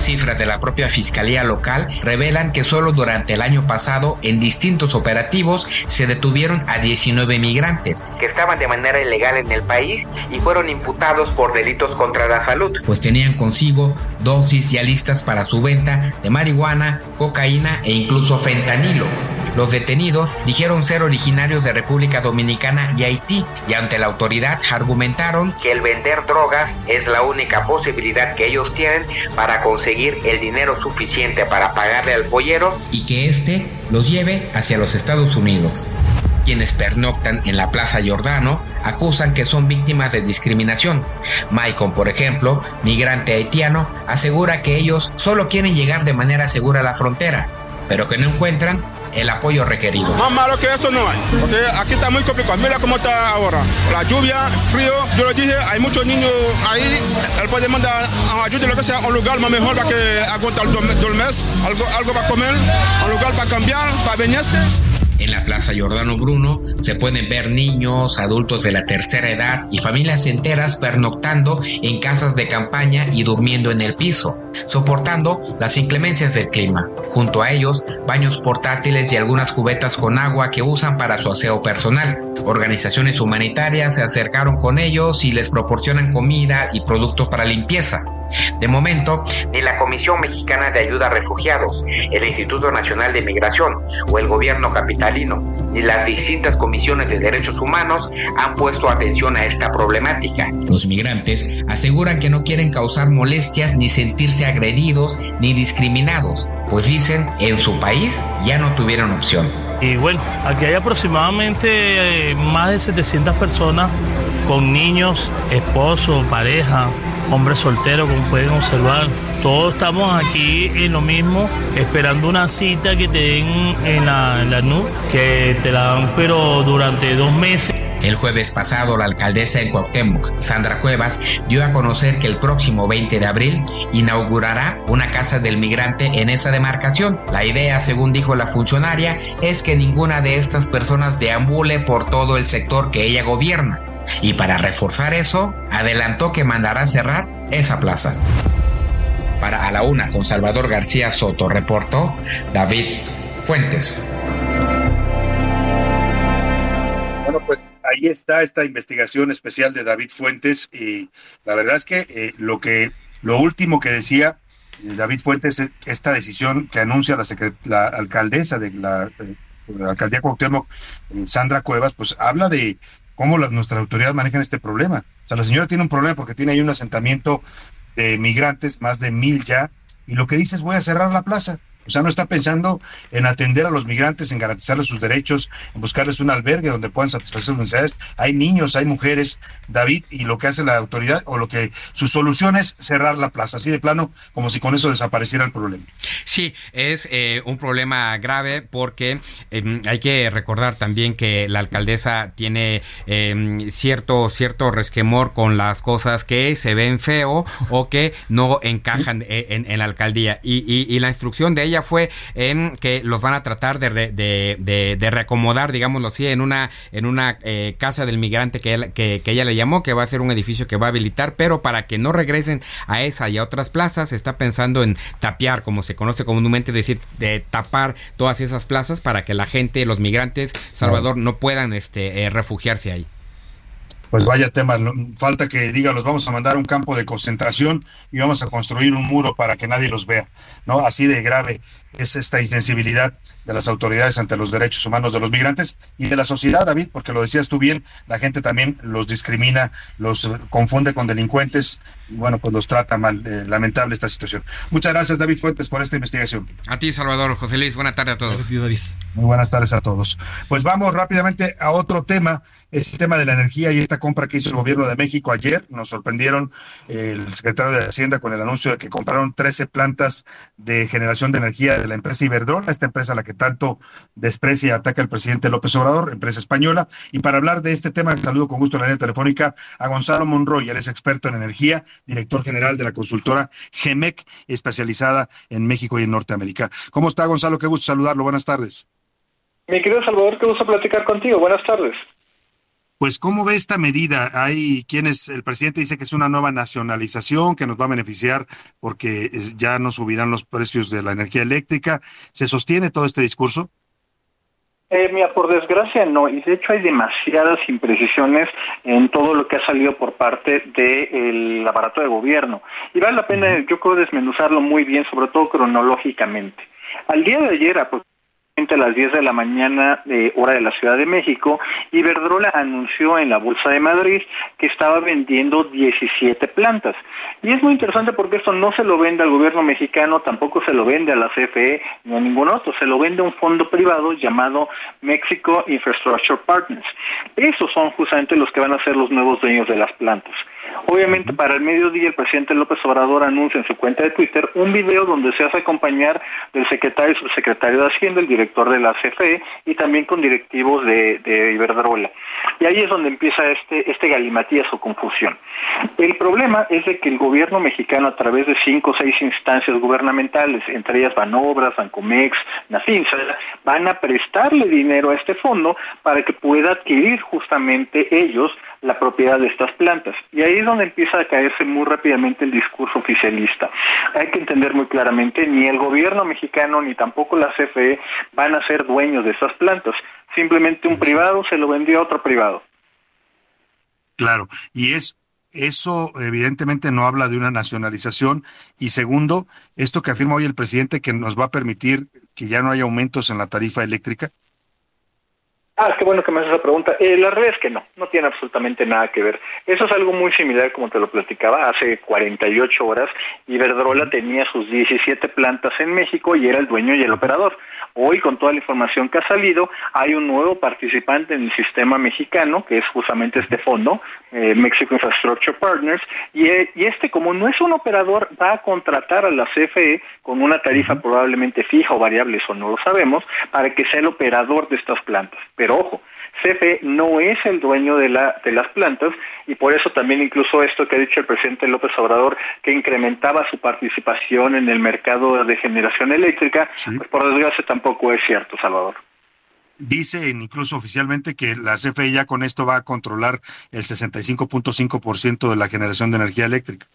Cifras de la propia Fiscalía local revelan que solo durante el año pasado en distintos operativos se detuvieron a 19 migrantes que estaban de manera ilegal en el país y fueron imputados por delitos contra la salud, pues tenían consigo dosis ya listas para su venta de marihuana, cocaína e incluso fentanilo. Los detenidos dijeron ser originarios de República Dominicana y Haití y ante la autoridad argumentaron que el vender drogas es la única posibilidad que ellos tienen para conseguir el dinero suficiente para pagarle al pollero y que éste los lleve hacia los Estados Unidos. Quienes pernoctan en la Plaza Giordano acusan que son víctimas de discriminación. Maicon, por ejemplo, migrante haitiano, asegura que ellos solo quieren llegar de manera segura a la frontera, pero que no encuentran el apoyo requerido. Más malo que eso no hay, porque aquí está muy complicado. Mira cómo está ahora. La lluvia, frío, yo lo dije, hay muchos niños ahí. Él puede mandar a ayuda, lo que sea, un lugar más mejor para que aguante el mes, algo, algo para comer, un lugar para cambiar, para bañarse. En la Plaza Giordano Bruno se pueden ver niños, adultos de la tercera edad y familias enteras pernoctando en casas de campaña y durmiendo en el piso, soportando las inclemencias del clima. Junto a ellos, baños portátiles y algunas cubetas con agua que usan para su aseo personal. Organizaciones humanitarias se acercaron con ellos y les proporcionan comida y productos para limpieza. De momento, ni la Comisión Mexicana de Ayuda a Refugiados, el Instituto Nacional de Migración o el gobierno capitalino, ni las distintas comisiones de derechos humanos han puesto atención a esta problemática. Los migrantes aseguran que no quieren causar molestias ni sentirse agredidos ni discriminados, pues dicen en su país ya no tuvieron opción. Y bueno, aquí hay aproximadamente eh, más de 700 personas con niños, esposos, pareja, hombres solteros, como pueden observar. Todos estamos aquí en lo mismo, esperando una cita que te den en la, en la NU, que te la dan pero durante dos meses. El jueves pasado, la alcaldesa de Cuauhtémoc, Sandra Cuevas, dio a conocer que el próximo 20 de abril inaugurará una casa del migrante en esa demarcación. La idea, según dijo la funcionaria, es que ninguna de estas personas deambule por todo el sector que ella gobierna. Y para reforzar eso, adelantó que mandará cerrar esa plaza. Para A la Una con Salvador García Soto, reportó David Fuentes. Bueno, pues ahí está esta investigación especial de David Fuentes y la verdad es que eh, lo que lo último que decía eh, David Fuentes, esta decisión que anuncia la, la alcaldesa de la eh, alcaldía Cuauhtémoc, Sandra Cuevas, pues habla de cómo las, nuestras autoridades manejan este problema. O sea, la señora tiene un problema porque tiene ahí un asentamiento de migrantes, más de mil ya, y lo que dice es voy a cerrar la plaza. O sea, no está pensando en atender a los migrantes, en garantizarles sus derechos, en buscarles un albergue donde puedan satisfacer sus necesidades. Hay niños, hay mujeres, David, y lo que hace la autoridad o lo que su solución es cerrar la plaza, así de plano, como si con eso desapareciera el problema. Sí, es eh, un problema grave porque eh, hay que recordar también que la alcaldesa tiene eh, cierto cierto resquemor con las cosas que se ven feo o que no encajan en, en la alcaldía y, y, y la instrucción de ella fue en que los van a tratar de, re- de, de, de reacomodar, digámoslo así, en una, en una eh, casa del migrante que, él- que, que ella le llamó, que va a ser un edificio que va a habilitar, pero para que no regresen a esa y a otras plazas, está pensando en tapiar, como se conoce comúnmente, decir, de tapar todas esas plazas para que la gente, los migrantes, Salvador, no puedan este, eh, refugiarse ahí. Pues vaya tema, falta que diga, los vamos a mandar a un campo de concentración y vamos a construir un muro para que nadie los vea, ¿no? Así de grave es esta insensibilidad de las autoridades ante los derechos humanos de los migrantes y de la sociedad, David, porque lo decías tú bien, la gente también los discrimina, los eh, confunde con delincuentes y bueno, pues los trata mal. Eh, lamentable esta situación. Muchas gracias, David Fuentes, por esta investigación. A ti, Salvador, José Luis, buena tarde a todos. Muy buenas tardes a todos. Pues vamos rápidamente a otro tema, es el tema de la energía y esta compra que hizo el gobierno de México ayer. Nos sorprendieron eh, el secretario de Hacienda con el anuncio de que compraron 13 plantas de generación de energía de la empresa Iberdrola, esta empresa a la que tanto desprecia y ataca el presidente López Obrador, empresa española. Y para hablar de este tema, saludo con gusto en la línea telefónica a Gonzalo Monroy, él es experto en energía, director general de la consultora GEMEC, especializada en México y en Norteamérica. ¿Cómo está Gonzalo? Qué gusto saludarlo. Buenas tardes. Mi querido Salvador, qué gusto platicar contigo. Buenas tardes. Pues, ¿cómo ve esta medida? Hay quienes, el presidente dice que es una nueva nacionalización que nos va a beneficiar porque eh, ya no subirán los precios de la energía eléctrica. ¿Se sostiene todo este discurso? Eh, mira, por desgracia no, y de hecho hay demasiadas imprecisiones en todo lo que ha salido por parte del aparato de gobierno. Y vale la pena, yo creo, desmenuzarlo muy bien, sobre todo cronológicamente. Al día de ayer, a las 10 de la mañana, eh, hora de la Ciudad de México, Iberdrola anunció en la Bolsa de Madrid que estaba vendiendo 17 plantas. Y es muy interesante porque esto no se lo vende al gobierno mexicano, tampoco se lo vende a la CFE ni a ningún otro, se lo vende a un fondo privado llamado Mexico Infrastructure Partners. Esos son justamente los que van a ser los nuevos dueños de las plantas. Obviamente para el mediodía el presidente López Obrador anuncia en su cuenta de Twitter un video donde se hace acompañar del secretario y subsecretario de Hacienda, el director de la CFE y también con directivos de, de Iberdrola. Y ahí es donde empieza este, este galimatías o confusión. El problema es de que el gobierno mexicano a través de cinco o seis instancias gubernamentales, entre ellas Banobras, Bancomex, Nafinsa, van a prestarle dinero a este fondo para que pueda adquirir justamente ellos la propiedad de estas plantas. Y ahí es donde empieza a caerse muy rápidamente el discurso oficialista. Hay que entender muy claramente, ni el gobierno mexicano ni tampoco la CFE van a ser dueños de estas plantas. Simplemente un privado se lo vendió a otro privado. Claro, y es eso evidentemente no habla de una nacionalización y segundo, esto que afirma hoy el presidente que nos va a permitir que ya no haya aumentos en la tarifa eléctrica. Ah, qué bueno que me haces esa pregunta. Eh, la realidad es que no, no tiene absolutamente nada que ver. Eso es algo muy similar, como te lo platicaba, hace 48 horas, Iberdrola tenía sus 17 plantas en México y era el dueño y el operador. Hoy, con toda la información que ha salido, hay un nuevo participante en el sistema mexicano, que es justamente este fondo, eh, Mexico Infrastructure Partners, y, eh, y este, como no es un operador, va a contratar a la CFE con una tarifa probablemente fija o variable, eso no lo sabemos, para que sea el operador de estas plantas. Pero ojo, CFE no es el dueño de, la, de las plantas y por eso también incluso esto que ha dicho el presidente López Obrador, que incrementaba su participación en el mercado de generación eléctrica, pues por desgracia tampoco es cierto, Salvador. Dicen incluso oficialmente que la CFE ya con esto va a controlar el 65.5% de la generación de energía eléctrica.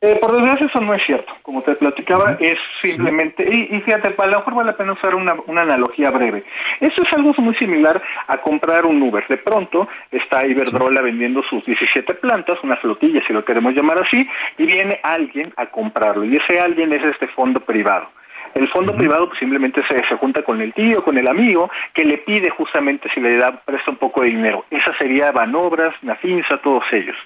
Eh, por desgracia eso no es cierto. Como te platicaba, es simplemente, y, y fíjate, a lo mejor vale la pena usar una, una analogía breve. Eso es algo muy similar a comprar un Uber. De pronto está Iberdrola vendiendo sus 17 plantas, una flotilla si lo queremos llamar así, y viene alguien a comprarlo. Y ese alguien es este fondo privado. El fondo privado pues, simplemente se, se junta con el tío, con el amigo, que le pide justamente si le da, presta un poco de dinero. Esa sería Banobras, Nafinsa, todos ellos.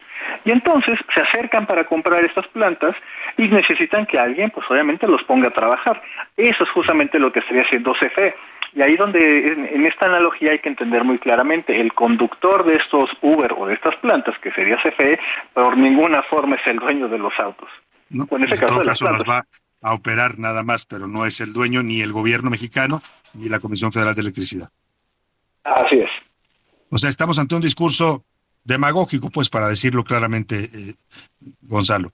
Y entonces se acercan para comprar estas plantas y necesitan que alguien, pues obviamente, los ponga a trabajar. Eso es justamente lo que estaría haciendo CFE. Y ahí donde en, en esta analogía hay que entender muy claramente, el conductor de estos Uber o de estas plantas, que sería CFE, por ninguna forma es el dueño de los autos. en ese Pues caso todo de las caso las plantas. va a operar nada más, pero no es el dueño ni el gobierno mexicano ni la Comisión Federal de Electricidad. Así es. O sea, estamos ante un discurso demagógico, pues, para decirlo claramente, eh, Gonzalo.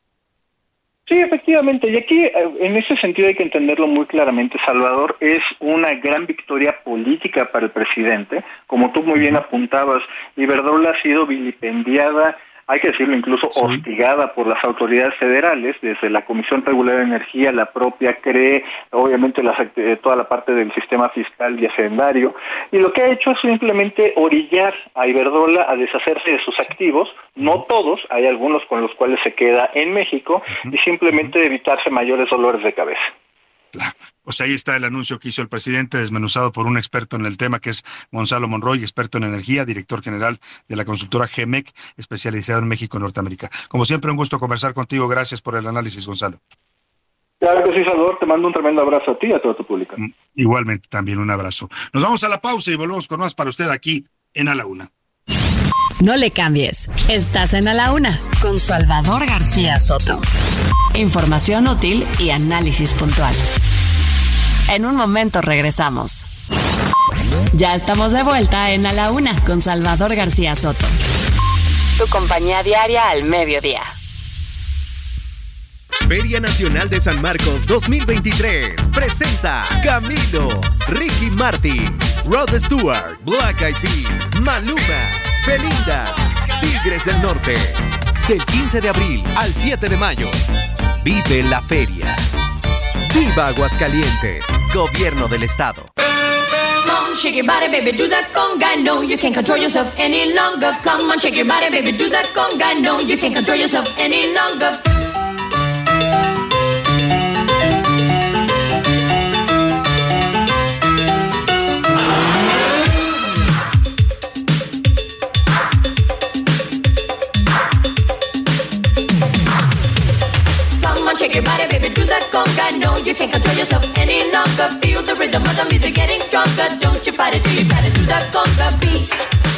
Sí, efectivamente. Y aquí, eh, en ese sentido, hay que entenderlo muy claramente. Salvador es una gran victoria política para el presidente. Como tú muy bien apuntabas, Iberdrola ha sido vilipendiada, hay que decirlo incluso hostigada por las autoridades federales, desde la Comisión Regular de Energía, la propia CRE, obviamente las eh, toda la parte del sistema fiscal y hacendario. Y lo que ha hecho es simplemente orillar a Iberdrola a deshacerse de sus activos, no todos, hay algunos con los cuales se queda en México, y simplemente evitarse mayores dolores de cabeza. Pues ahí está el anuncio que hizo el presidente, desmenuzado por un experto en el tema, que es Gonzalo Monroy, experto en energía, director general de la consultora GEMEC, especializado en México y Norteamérica. Como siempre, un gusto conversar contigo. Gracias por el análisis, Gonzalo. Claro que sí, Salvador, te mando un tremendo abrazo a ti y a todo tu público. Igualmente, también un abrazo. Nos vamos a la pausa y volvemos con más para usted aquí en A la Una. No le cambies. Estás en A la Una con Salvador García Soto. Información útil y análisis puntual. En un momento regresamos. Ya estamos de vuelta en A la Una con Salvador García Soto. Tu compañía diaria al mediodía. Feria Nacional de San Marcos 2023 presenta Camilo, Ricky Martin, Rod Stewart, Black Eyed Peas, Maluma, Belinda, Tigres del Norte. Del 15 de abril al 7 de mayo. Vive la feria. Viva Aguascalientes, Gobierno del Estado. Come on, shake your body, baby, do that conga. No, you can't control yourself any longer. Come on, shake your body, baby, do that conga. No, you can't control yourself any longer. That conga. No, you can't control yourself any longer. Feel the rhythm of the music getting stronger. Don't you fight it till you try to do that conga beat.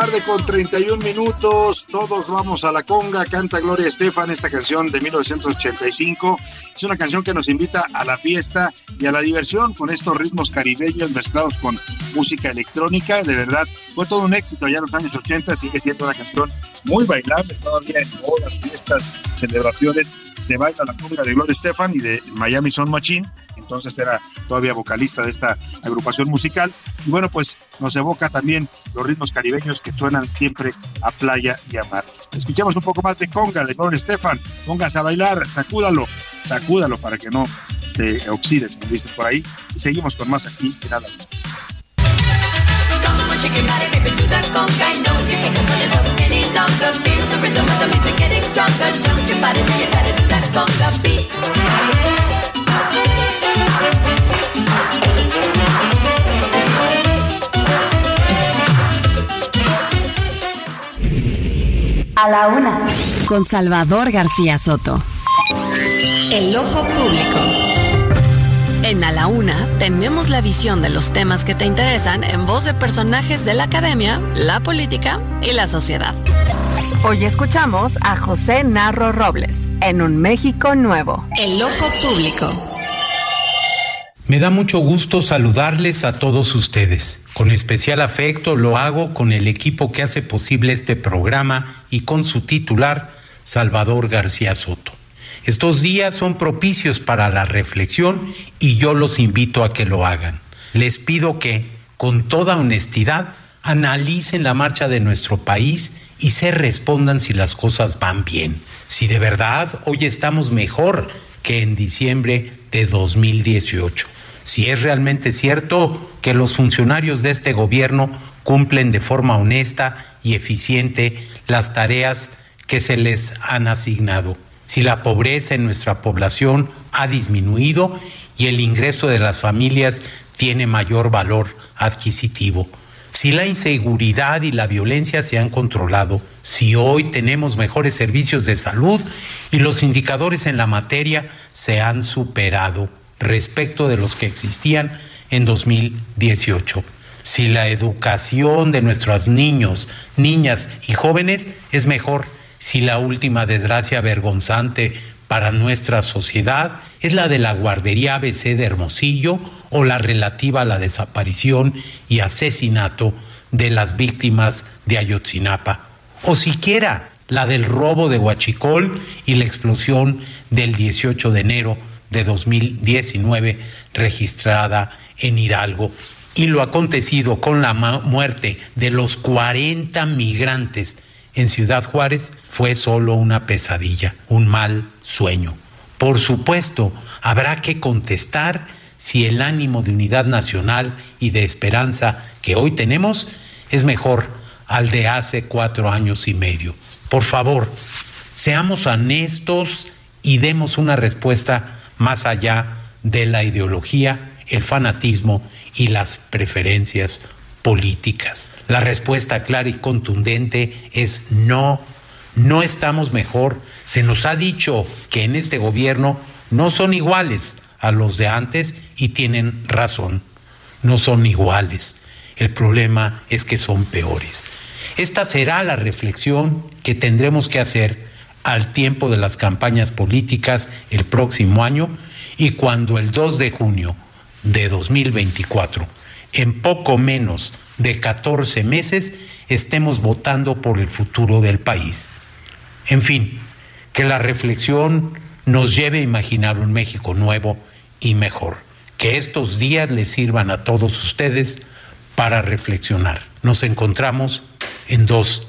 Tarde con 31 minutos. Todos vamos a la conga. Canta Gloria Estefan esta canción de 1985. Es una canción que nos invita a la fiesta y a la diversión con estos ritmos caribeños mezclados con música electrónica. De verdad, fue todo un éxito allá en los años 80. Sigue siendo una canción muy bailable todavía en bodas, fiestas, celebraciones. Se baila la conga de Gloria Estefan y de Miami Sound Machine. Entonces era todavía vocalista de esta agrupación musical. Y bueno, pues nos evoca también los ritmos caribeños que suenan siempre a playa y a mar. Escuchemos un poco más de conga de Gloria Estefan. Póngase a bailar, sacúdalo, sacúdalo para que no se oxide, como dicen por ahí. Y seguimos con más aquí en A la Una. Come on, shake your body, baby, do that conga. No, you can't control yourself any longer. Feel the rhythm of the music getting stronger. Don't you fight it till you try to do that conga beat. A la Una con Salvador García Soto. El ojo público. En A la Una tenemos la visión de los temas que te interesan en voz de personajes de la academia, la política y la sociedad. Hoy escuchamos a José Narro Robles en Un México Nuevo. El ojo público. Me da mucho gusto saludarles a todos ustedes. Con especial afecto lo hago con el equipo que hace posible este programa y con su titular, Salvador García Soto. Estos días son propicios para la reflexión y yo los invito a que lo hagan. Les pido que, con toda honestidad, analicen la marcha de nuestro país y se respondan si las cosas van bien. Si de verdad hoy estamos mejor que en diciembre de 2018. Si es realmente cierto que los funcionarios de este gobierno cumplen de forma honesta y eficiente las tareas que se les han asignado. Si la pobreza en nuestra población ha disminuido y el ingreso de las familias tiene mayor valor adquisitivo. Si la inseguridad y la violencia se han controlado, si hoy tenemos mejores servicios de salud y los indicadores en la materia se han superado respecto de los que existían en 2018. Si la educación de nuestros niños, niñas y jóvenes es mejor, si la última desgracia vergonzante para nuestra sociedad es la de la guardería ABC de Hermosillo o la relativa a la desaparición y asesinato de las víctimas de Ayotzinapa, o siquiera la del robo de Huachicol y la explosión del 18 de enero de 2019 registrada en Hidalgo y lo acontecido con la muerte de los 40 migrantes en Ciudad Juárez fue solo una pesadilla, un mal sueño. Por supuesto, habrá que contestar si el ánimo de unidad nacional y de esperanza que hoy tenemos es mejor al de hace cuatro años y medio. Por favor, seamos honestos y demos una respuesta más allá de la ideología, el fanatismo y las preferencias políticas. La respuesta clara y contundente es no, no estamos mejor. Se nos ha dicho que en este gobierno no son iguales a los de antes y tienen razón, no son iguales. El problema es que son peores. Esta será la reflexión que tendremos que hacer al tiempo de las campañas políticas el próximo año y cuando el 2 de junio de 2024, en poco menos de 14 meses, estemos votando por el futuro del país. En fin, que la reflexión nos lleve a imaginar un México nuevo y mejor. Que estos días les sirvan a todos ustedes para reflexionar. Nos encontramos en dos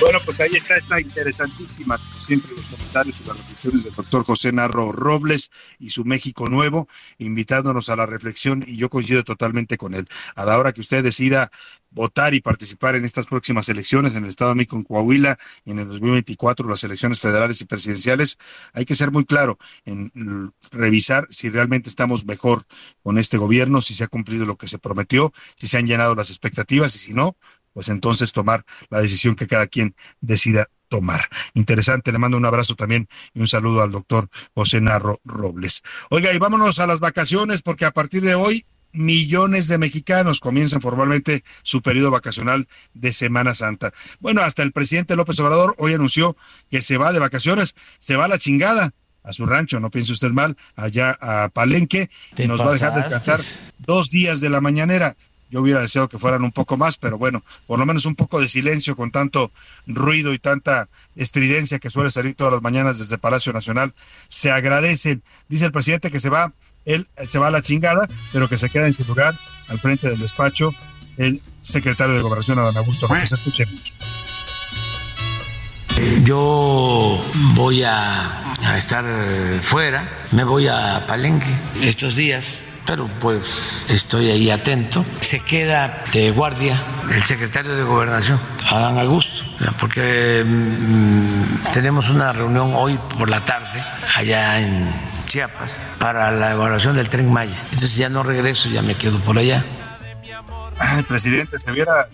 Bueno, pues ahí está esta interesantísima, como siempre, los comentarios y las reflexiones del doctor José Narro Robles y su México Nuevo, invitándonos a la reflexión y yo coincido totalmente con él. A la hora que usted decida votar y participar en estas próximas elecciones en el Estado de México, en Coahuila, y en el 2024 las elecciones federales y presidenciales, hay que ser muy claro en revisar si realmente estamos mejor con este gobierno, si se ha cumplido lo que se prometió, si se han llenado las expectativas y si no, pues entonces tomar la decisión que cada quien decida tomar. Interesante, le mando un abrazo también y un saludo al doctor José Narro Robles. Oiga, y vámonos a las vacaciones porque a partir de hoy millones de mexicanos comienzan formalmente su periodo vacacional de Semana Santa. Bueno, hasta el presidente López Obrador hoy anunció que se va de vacaciones, se va a la chingada a su rancho, no piense usted mal, allá a Palenque, y nos va a dejar descansar dos días de la mañanera. Yo hubiera deseado que fueran un poco más, pero bueno, por lo menos un poco de silencio con tanto ruido y tanta estridencia que suele salir todas las mañanas desde Palacio Nacional. Se agradecen. Dice el presidente que se va, él, se va a la chingada, pero que se queda en su lugar al frente del despacho el secretario de Gobernación, Adán Augusto López. Escuchemos. Yo voy a, estar fuera, me voy a Palenque estos días, pero pues estoy ahí atento. Se queda de guardia el secretario de Gobernación, Adán Augusto, porque mm, tenemos una reunión hoy por la tarde allá en Chiapas para la evaluación del tren Maya. Entonces ya no regreso, ya me quedo por allá. El presidente se hubiera,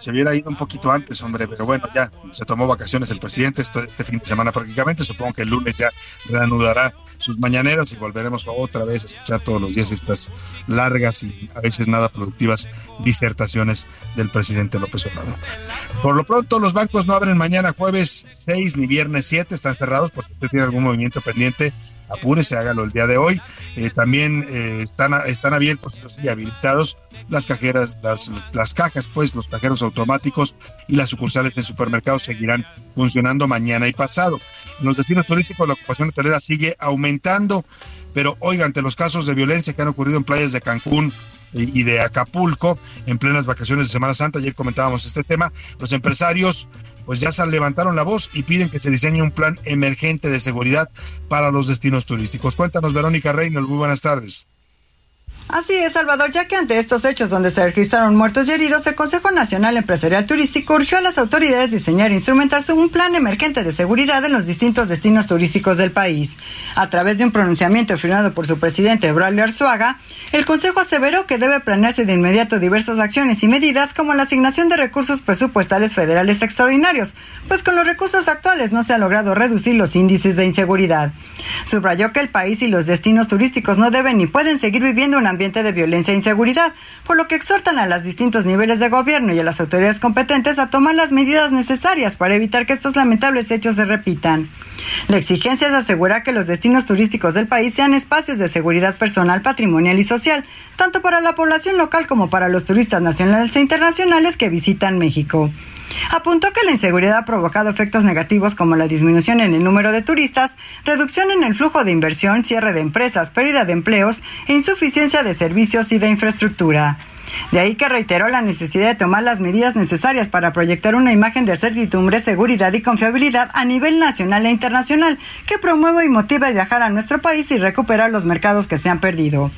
se hubiera ido un poquito antes, hombre, pero bueno, ya se tomó vacaciones el presidente este, este fin de semana prácticamente. Supongo que el lunes ya reanudará sus mañaneros y volveremos otra vez a escuchar todos los días estas largas y a veces nada productivas disertaciones del presidente López Obrador. Por lo pronto, los bancos no abren mañana jueves 6 ni viernes 7, están cerrados porque usted tiene algún movimiento pendiente apúrese, hágalo el día de hoy. Eh, también eh, están, están abiertos y habilitados las cajeras, las, las cajas, pues los cajeros automáticos y las sucursales en supermercados seguirán funcionando mañana y pasado. En los destinos turísticos la ocupación hotelera sigue aumentando, pero oiga, ante los casos de violencia que han ocurrido en playas de Cancún, y de Acapulco en plenas vacaciones de Semana Santa. Ayer comentábamos este tema. Los empresarios pues ya se levantaron la voz y piden que se diseñe un plan emergente de seguridad para los destinos turísticos. Cuéntanos, Verónica Reynolds, muy buenas tardes. Así es, Salvador, ya que ante estos hechos donde se registraron muertos y heridos, el Consejo Nacional Empresarial Turístico urgió a las autoridades diseñar e instrumentarse un plan emergente de seguridad en los distintos destinos turísticos del país. A través de un pronunciamiento firmado por su presidente, Braulio Arzuaga, el Consejo aseveró que debe planearse de inmediato diversas acciones y medidas como la asignación de recursos presupuestales federales extraordinarios, pues con los recursos actuales no se ha logrado reducir los índices de inseguridad. Subrayó que el país y los destinos turísticos no deben ni pueden seguir viviendo un ambiente de violencia e inseguridad, por lo que exhortan a los distintos niveles de gobierno y a las autoridades competentes a tomar las medidas necesarias para evitar que estos lamentables hechos se repitan. La exigencia es asegurar que los destinos turísticos del país sean espacios de seguridad personal, patrimonial y social, tanto para la población local como para los turistas nacionales e internacionales que visitan México. Apuntó que la inseguridad ha provocado efectos negativos como la disminución en el número de turistas, reducción en el flujo de inversión, cierre de empresas, pérdida de empleos e insuficiencia de servicios y de infraestructura. De ahí que reiteró la necesidad de tomar las medidas necesarias para proyectar una imagen de certidumbre, seguridad y confiabilidad a nivel nacional e internacional que promueva y motive a viajar a nuestro país y recuperar los mercados que se han perdido.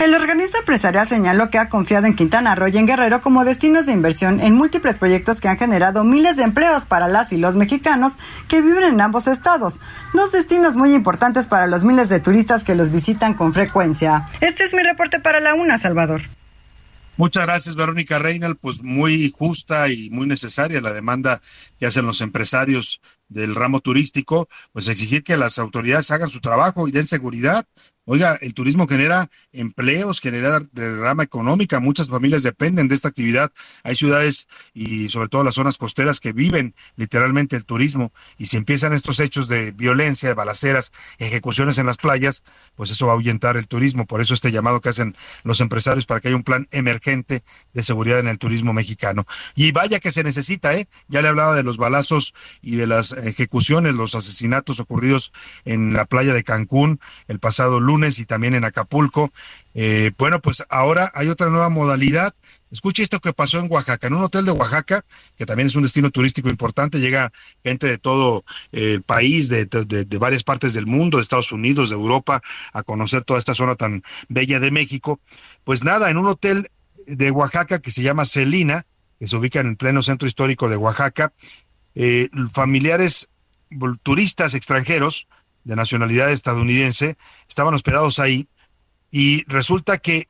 El organismo empresarial señaló que ha confiado en Quintana Roo y en Guerrero como destinos de inversión en múltiples proyectos que han generado miles de empleos para las y los mexicanos que viven en ambos estados, dos destinos muy importantes para los miles de turistas que los visitan con frecuencia. Este es mi reporte para la UNA, Salvador. Muchas gracias, Verónica Reynal. Pues muy justa y muy necesaria la demanda que hacen los empresarios del ramo turístico, pues exigir que las autoridades hagan su trabajo y den seguridad. Oiga, el turismo genera empleos, genera derrama económica, muchas familias dependen de esta actividad. Hay ciudades y sobre todo las zonas costeras que viven literalmente el turismo y si empiezan estos hechos de violencia, de balaceras, ejecuciones en las playas, pues eso va a ahuyentar el turismo. Por eso este llamado que hacen los empresarios para que haya un plan emergente de seguridad en el turismo mexicano. Y vaya que se necesita, ¿eh? Ya le hablaba de los balazos y de las ejecuciones, los asesinatos ocurridos en la playa de Cancún el pasado lunes y también en Acapulco. Eh, bueno, pues ahora hay otra nueva modalidad. Escuche esto que pasó en Oaxaca, en un hotel de Oaxaca, que también es un destino turístico importante, llega gente de todo el país, de, de, de varias partes del mundo, de Estados Unidos, de Europa, a conocer toda esta zona tan bella de México. Pues nada, en un hotel de Oaxaca que se llama Celina, que se ubica en el pleno centro histórico de Oaxaca, eh, familiares turistas extranjeros de nacionalidad estadounidense estaban hospedados ahí y resulta que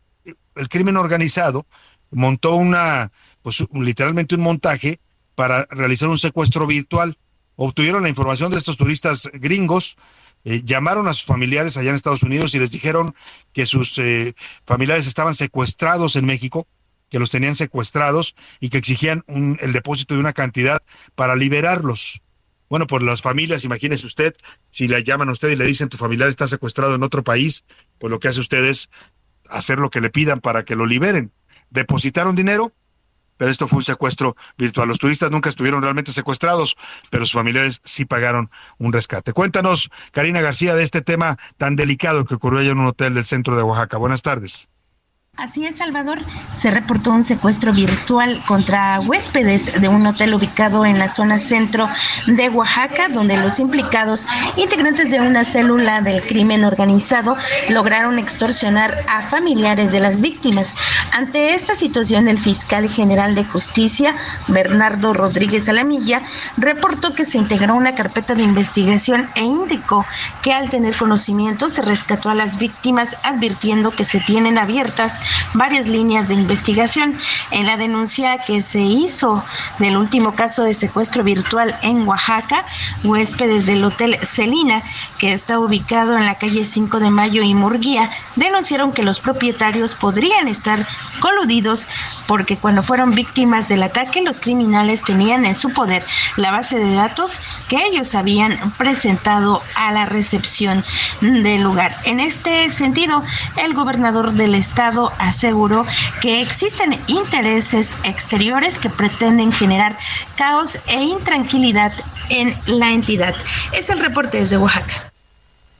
el crimen organizado montó una, pues literalmente un montaje para realizar un secuestro virtual. Obtuvieron la información de estos turistas gringos, eh, llamaron a sus familiares allá en Estados Unidos y les dijeron que sus eh, familiares estaban secuestrados en México, que los tenían secuestrados y que exigían un- el depósito de una cantidad para liberarlos. Bueno, por las familias, imagínese usted, si le llaman a usted y le dicen tu familiar está secuestrado en otro país, pues lo que hace usted es hacer lo que le pidan para que lo liberen. Depositaron dinero, pero esto fue un secuestro virtual. Los turistas nunca estuvieron realmente secuestrados, pero sus familiares sí pagaron un rescate. Cuéntanos, Karina García, de este tema tan delicado que ocurrió allá en un hotel del centro de Oaxaca. Buenas tardes. Así es, Salvador. Se reportó un secuestro virtual contra huéspedes de un hotel ubicado en la zona centro de Oaxaca, donde los implicados, integrantes de una célula del crimen organizado, lograron extorsionar a familiares de las víctimas. Ante esta situación, el fiscal general de justicia, Bernardo Rodríguez Alamilla, reportó que se integró una carpeta de investigación e indicó que al tener conocimiento se rescató a las víctimas, advirtiendo que se tienen abiertas varias líneas de investigación. En la denuncia que se hizo del último caso de secuestro virtual en Oaxaca, huéspedes del Hotel Celina, que está ubicado en la calle 5 de Mayo y Murguía, denunciaron que los propietarios podrían estar coludidos porque cuando fueron víctimas del ataque los criminales tenían en su poder la base de datos que ellos habían presentado a la recepción del lugar. En este sentido, el gobernador del estado aseguró que existen intereses exteriores que pretenden generar caos e intranquilidad en la entidad. Es el reporte desde Oaxaca.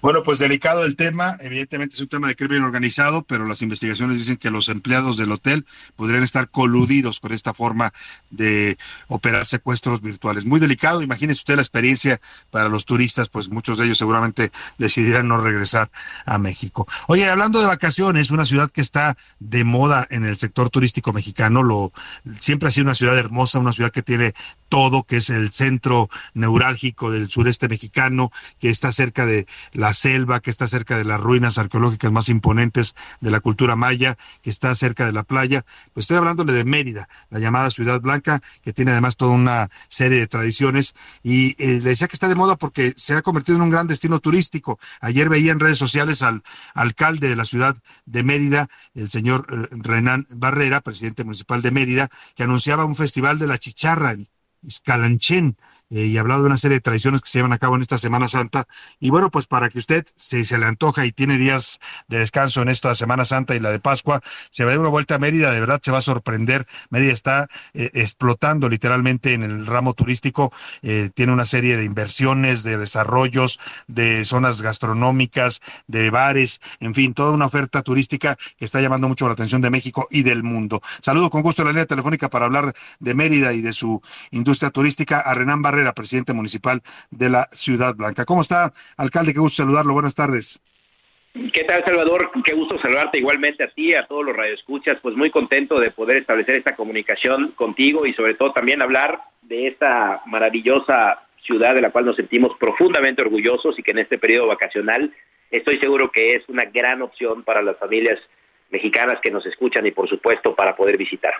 Bueno, pues delicado el tema, evidentemente es un tema de crimen organizado, pero las investigaciones dicen que los empleados del hotel podrían estar coludidos con esta forma de operar secuestros virtuales. Muy delicado, imagínese usted la experiencia para los turistas, pues muchos de ellos seguramente decidirán no regresar a México. Oye, hablando de vacaciones, una ciudad que está de moda en el sector turístico mexicano, lo siempre ha sido una ciudad hermosa, una ciudad que tiene todo, que es el centro neurálgico del sureste mexicano, que está cerca de selva, que está cerca de las ruinas arqueológicas más imponentes de la cultura maya, que está cerca de la playa. Pues estoy hablándole de Mérida, la llamada Ciudad Blanca, que tiene además toda una serie de tradiciones. Y eh, le decía que está de moda porque se ha convertido en un gran destino turístico. Ayer veía en redes sociales al alcalde de la ciudad de Mérida, el señor eh, Renan Barrera, presidente municipal de Mérida, que anunciaba un festival de la chicharra en Iscalanchén, eh, y hablado de una serie de tradiciones que se llevan a cabo en esta Semana Santa. Y bueno, pues para que usted, si se le antoja y tiene días de descanso en esta Semana Santa y la de Pascua, se va a dar una vuelta a Mérida, de verdad se va a sorprender. Mérida está eh, explotando literalmente en el ramo turístico, eh, tiene una serie de inversiones, de desarrollos, de zonas gastronómicas, de bares, en fin, toda una oferta turística que está llamando mucho la atención de México y del mundo. Saludo con gusto la línea telefónica para hablar de Mérida y de su industria turística a Barrera, presidente municipal de la Ciudad Blanca. ¿Cómo está, alcalde? Qué gusto saludarlo. Buenas tardes. ¿Qué tal, Salvador? Qué gusto saludarte igualmente a ti, a todos los radioescuchas. Pues muy contento de poder establecer esta comunicación contigo y sobre todo también hablar de esta maravillosa ciudad de la cual nos sentimos profundamente orgullosos y que en este periodo vacacional estoy seguro que es una gran opción para las familias mexicanas que nos escuchan y por supuesto para poder visitar.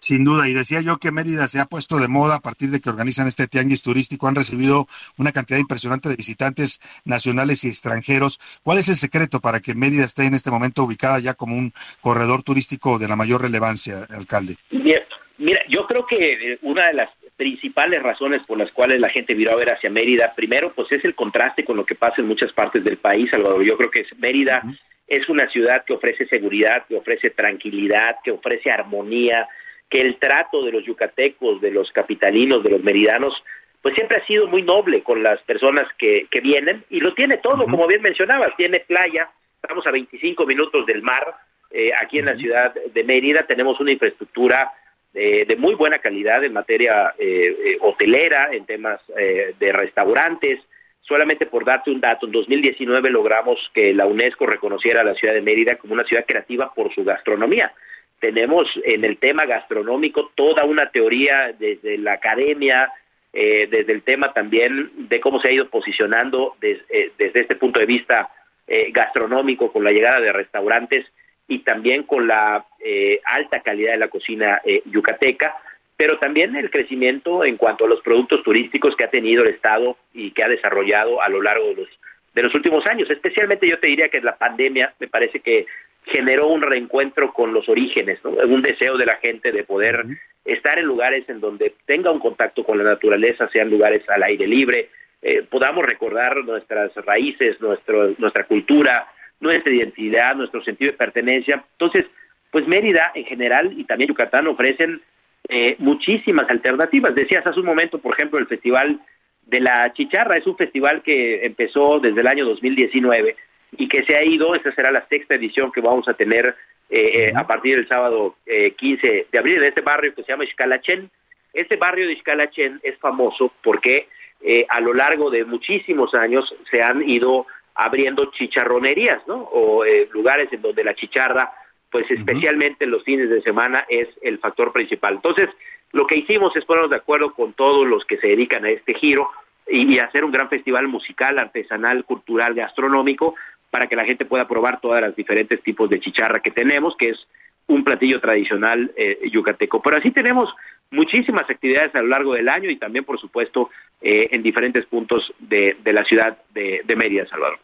Sin duda, y decía yo que Mérida se ha puesto de moda a partir de que organizan este tianguis turístico, han recibido una cantidad impresionante de visitantes nacionales y extranjeros. ¿Cuál es el secreto para que Mérida esté en este momento ubicada ya como un corredor turístico de la mayor relevancia, alcalde? Mira, mira, yo creo que eh, una de las principales razones por las cuales la gente viró a ver hacia Mérida, primero, pues es el contraste con lo que pasa en muchas partes del país, Salvador. Yo creo que Mérida es una ciudad que ofrece seguridad, que ofrece tranquilidad, que ofrece armonía, que el trato de los yucatecos, de los capitalinos, de los meridanos, pues siempre ha sido muy noble con las personas que, que vienen y lo tiene todo, como bien mencionabas, tiene playa, estamos a 25 minutos del mar, eh, aquí en la ciudad de Mérida tenemos una infraestructura eh, de muy buena calidad en materia eh, eh, hotelera, en temas eh, de restaurantes. Solamente por darte un dato, en 2019 logramos que la UNESCO reconociera a la ciudad de Mérida como una ciudad creativa por su gastronomía tenemos en el tema gastronómico toda una teoría desde la academia, eh, desde el tema también de cómo se ha ido posicionando eh, desde este punto de vista eh, gastronómico con la llegada de restaurantes y también con la eh, alta calidad de la cocina eh, yucateca, pero también el crecimiento en cuanto a los productos turísticos que ha tenido el Estado y que ha desarrollado a lo largo de los, de los últimos años. Especialmente yo te diría que la pandemia me parece que generó un reencuentro con los orígenes, ¿no? un deseo de la gente de poder estar en lugares en donde tenga un contacto con la naturaleza, sean lugares al aire libre, eh, podamos recordar nuestras raíces, nuestro, nuestra cultura, nuestra identidad, nuestro sentido de pertenencia. Entonces, pues Mérida en general y también Yucatán ofrecen eh, muchísimas alternativas. Decías hace un momento, por ejemplo, el Festival de la Chicharra es un festival que empezó desde el año 2019 y que se ha ido, esta será la sexta edición que vamos a tener eh, eh, a partir del sábado eh, 15 de abril en este barrio que se llama Xcalachén. Este barrio de Xcalachén es famoso porque eh, a lo largo de muchísimos años se han ido abriendo chicharronerías, ¿no? O eh, lugares en donde la chicharra, pues especialmente en los fines de semana, es el factor principal. Entonces, lo que hicimos es ponernos de acuerdo con todos los que se dedican a este giro y, y hacer un gran festival musical, artesanal, cultural, gastronómico, para que la gente pueda probar todas las diferentes tipos de chicharra que tenemos, que es un platillo tradicional eh, yucateco. Pero así tenemos muchísimas actividades a lo largo del año y también, por supuesto, eh, en diferentes puntos de, la ciudad de, de Mérida, Salvador.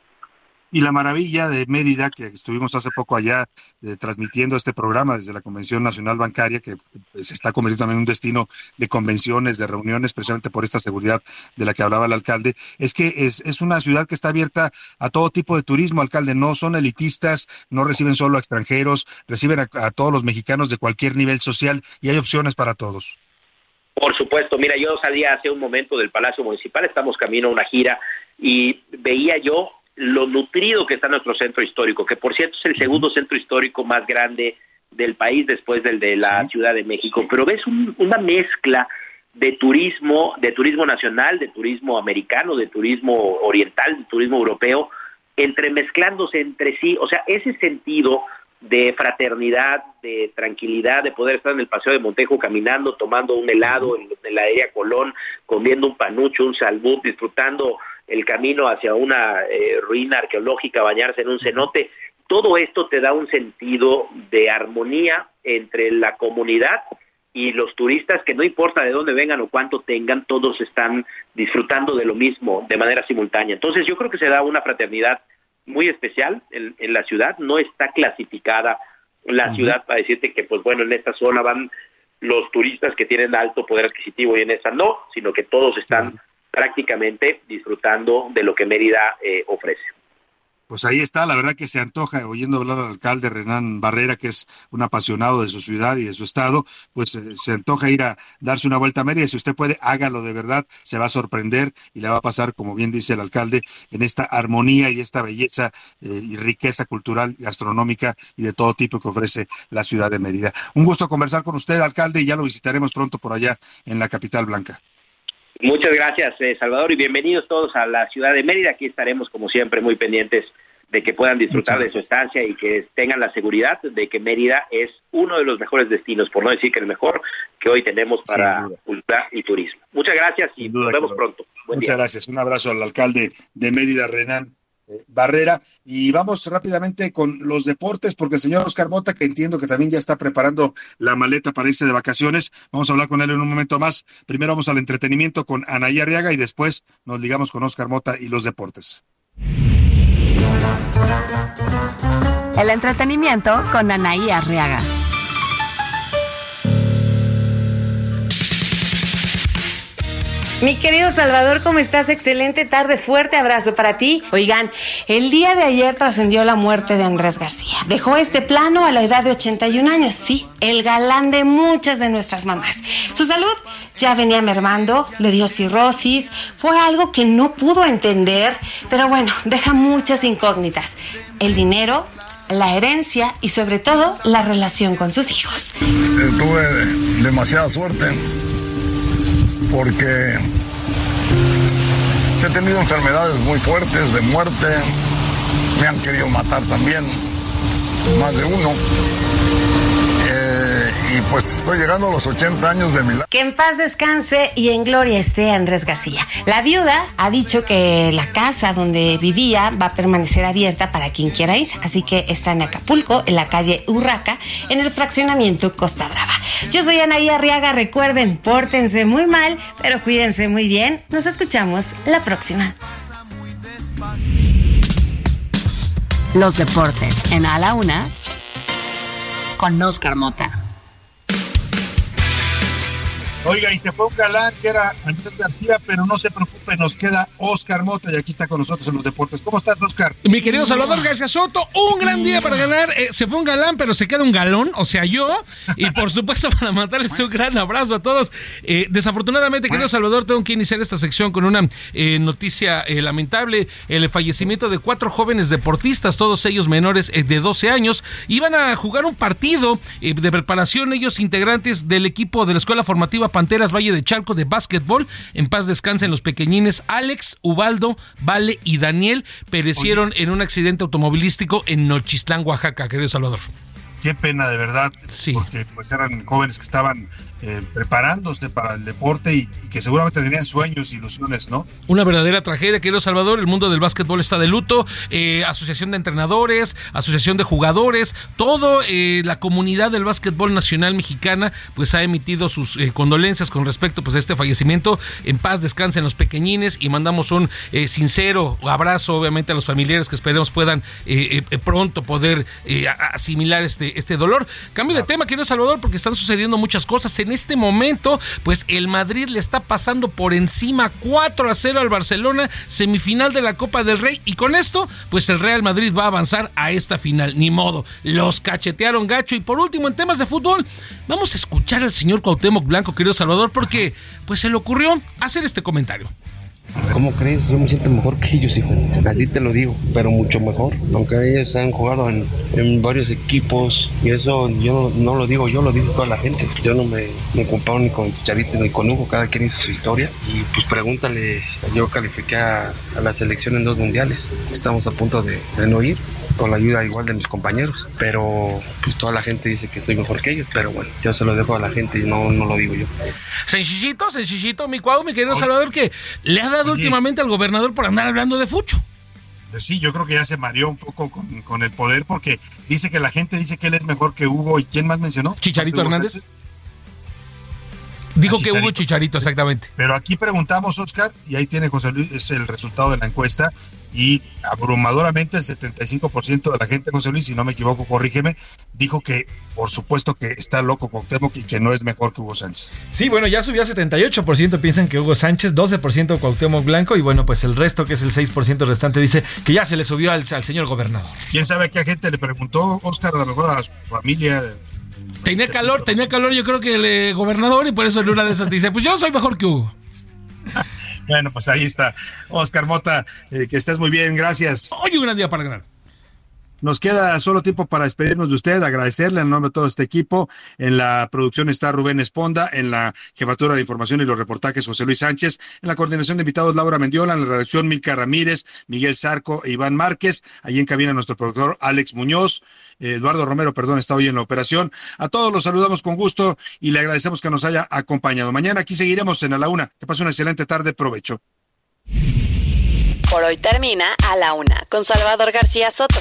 Y la maravilla de Mérida, que estuvimos hace poco allá eh, transmitiendo este programa desde la Convención Nacional Bancaria, que se está convirtiendo también en un destino de convenciones, de reuniones, precisamente por esta seguridad de la que hablaba el alcalde, es que es, es una ciudad que está abierta a todo tipo de turismo, alcalde. No son elitistas, no reciben solo a extranjeros, reciben a, a todos los mexicanos de cualquier nivel social y hay opciones para todos. Por supuesto, mira, yo salía hace un momento del Palacio Municipal, estamos camino a una gira y veía yo lo nutrido que está nuestro centro histórico, que por cierto es el segundo centro histórico más grande del país después del de la Ciudad de México, pero ves un- una mezcla de turismo, de turismo nacional, de turismo americano, de turismo oriental, de turismo europeo, entremezclándose entre sí, o sea, ese sentido de fraternidad, de tranquilidad, de poder estar en el Paseo de Montejo caminando, tomando un helado en, en la aérea Colón, comiendo un panucho, un salbut, disfrutando el camino hacia una eh, ruina arqueológica, bañarse en un cenote. Todo esto te da un sentido de armonía entre la comunidad y los turistas que no importa de dónde vengan o cuánto tengan, todos están disfrutando de lo mismo de manera simultánea. Entonces yo creo que se da una fraternidad muy especial en, en la ciudad, no está clasificada la ciudad para decirte que pues bueno, en esta zona van los turistas que tienen alto poder adquisitivo y en esa no, sino que todos están prácticamente disfrutando de lo que Mérida eh, ofrece. Pues ahí está, la verdad que se antoja, oyendo hablar al alcalde Renán Barrera, que es un apasionado de su ciudad y de su estado, pues eh, se antoja ir a darse una vuelta a Mérida. Si usted puede, hágalo de verdad, se va a sorprender y le va a pasar, como bien dice el alcalde, en esta armonía y esta belleza eh, y riqueza cultural, gastronómica y de todo tipo que ofrece la ciudad de Mérida. Un gusto conversar con usted, alcalde, y ya lo visitaremos pronto por allá en la capital blanca. Muchas gracias, eh, Salvador, y bienvenidos todos a la ciudad de Mérida. Aquí estaremos, como siempre, muy pendientes de que puedan disfrutar de su estancia y que tengan la seguridad de que Mérida es uno de los mejores destinos, por no decir que el mejor que hoy tenemos para cultura y turismo. Muchas gracias y nos vemos pronto. Buen Muchas día. gracias. Un abrazo al alcalde de Mérida, Renán eh, Barrera. Y vamos rápidamente con los deportes, porque el señor Oscar Mota, que entiendo que también ya está preparando la maleta para irse de vacaciones, vamos a hablar con él en un momento más. Primero vamos al entretenimiento con Anaí Arriaga y después nos ligamos con Oscar Mota y los deportes. El entretenimiento con Anaí Arriaga. Mi querido Salvador, ¿cómo estás? Excelente tarde, fuerte abrazo para ti. Oigan, el día de ayer trascendió la muerte de Andrés García. Dejó este plano a la edad de 81 años, sí, el galán de muchas de nuestras mamás. Su salud ya venía mermando, le dio cirrosis, fue algo que no pudo entender, pero bueno, deja muchas incógnitas. El dinero, la herencia y sobre todo la relación con sus hijos. Eh, tuve demasiada suerte porque he tenido enfermedades muy fuertes de muerte, me han querido matar también, más de uno. Y pues estoy llegando a los 80 años de mi la- Que en paz descanse y en gloria esté Andrés García. La viuda ha dicho que la casa donde vivía va a permanecer abierta para quien quiera ir, así que está en Acapulco, en la calle Urraca, en el fraccionamiento Costa Brava. Yo soy Anaí Arriaga, recuerden, pórtense muy mal, pero cuídense muy bien. Nos escuchamos la próxima. Los deportes en A la Una con Oscar Mota. Oiga, y se fue un galán que era Andrés García, pero no se preocupe, nos queda Oscar Mota y aquí está con nosotros en los deportes. ¿Cómo estás, Oscar? Mi querido Salvador García Soto, un gran día para ganar. Eh, se fue un galán, pero se queda un galón, o sea, yo. Y por supuesto, para mandarles un gran abrazo a todos. Eh, desafortunadamente, querido Salvador, tengo que iniciar esta sección con una eh, noticia eh, lamentable: el fallecimiento de cuatro jóvenes deportistas, todos ellos menores eh, de 12 años. Iban a jugar un partido de preparación, ellos integrantes del equipo de la Escuela Formativa Panteras Valle de Chalco de básquetbol. En paz descansen los pequeñines Alex, Ubaldo, Vale y Daniel. Perecieron en un accidente automovilístico en Nochistlán, Oaxaca, querido Salvador. Qué pena de verdad, porque pues eran jóvenes que estaban eh, preparándose para el deporte y, y que seguramente tenían sueños, ilusiones, ¿no? Una verdadera tragedia, querido Salvador. El mundo del básquetbol está de luto. Eh, asociación de entrenadores, asociación de jugadores, todo eh, la comunidad del básquetbol nacional mexicana, pues ha emitido sus eh, condolencias con respecto pues, a este fallecimiento. En paz descansen los pequeñines y mandamos un sincero abrazo, obviamente, a los familiares que esperemos puedan pronto poder asimilar este, este dolor. Cambio de tema, querido Salvador, porque están sucediendo muchas cosas. En este momento, pues el Madrid le está pasando por encima 4 a 0 al Barcelona, semifinal de la Copa del Rey. Y con esto, pues el Real Madrid va a avanzar a esta final. Ni modo, los cachetearon gacho. Y por último, en temas de fútbol, vamos a escuchar al señor Cuauhtémoc Blanco, querido Salvador, porque pues se le ocurrió hacer este comentario. ¿Cómo crees? Yo me siento mejor que ellos, hijo. Así te lo digo, pero mucho mejor. Aunque ellos han jugado en, en varios equipos y eso yo no lo digo yo, lo dice toda la gente. Yo no me, me comparo ni con Charito ni con Hugo, cada quien hizo su historia. Y pues pregúntale, yo califiqué a, a la selección en dos mundiales. Estamos a punto de, de no ir con la ayuda igual de mis compañeros. Pero pues toda la gente dice que soy mejor que ellos, pero bueno, yo se lo dejo a la gente y no, no lo digo yo. Sencillito, sencillito, mi cuau, mi querido Salvador, que le ha dado últimamente al gobernador por andar hablando de fucho. Pues sí, yo creo que ya se mareó un poco con, con el poder porque dice que la gente dice que él es mejor que Hugo. ¿Y quién más mencionó? Chicharito Hugo Hernández. Sánchez. Dijo Ah, que Chicharito. Chicharito, exactamente. Pero aquí preguntamos, Oscar, y ahí tiene José Luis es el resultado de la encuesta, y abrumadoramente el 75% de la gente, José Luis, si no me equivoco, corrígeme, dijo que por supuesto que está loco Cuauhtémoc y que no es mejor que Hugo Sánchez. Sí, bueno, ya subió a 78%, piensan que Hugo Sánchez, 12% Cuauhtémoc Blanco y bueno, pues el resto, que es el 6% restante, dice que ya se le subió al, al señor gobernador. ¿Quién sabe a qué gente le preguntó, Oscar, a lo mejor a su familia? Tenía calor, tenía calor yo creo que el eh, gobernador y por eso en una de esas dice, pues yo soy mejor que Hugo. Bueno, pues ahí está. Oscar Mota, eh, que estés muy bien, gracias. Hoy un gran día para ganar. Nos queda solo tiempo para despedirnos de usted, agradecerle en nombre de todo este equipo. En la producción está Rubén Esponda, en la jefatura de información y los reportajes José Luis Sánchez, en la coordinación de invitados Laura Mendiola, en la redacción Milka Ramírez, Miguel Zarco e Iván Márquez, allí en cabina nuestro productor Alex Muñoz, eh, Eduardo Romero, perdón, está hoy en la operación. A todos los saludamos con gusto y le agradecemos que nos haya acompañado. Mañana aquí seguiremos en A la Una. Que pase una excelente tarde, provecho. Por hoy termina A la Una con Salvador García Soto.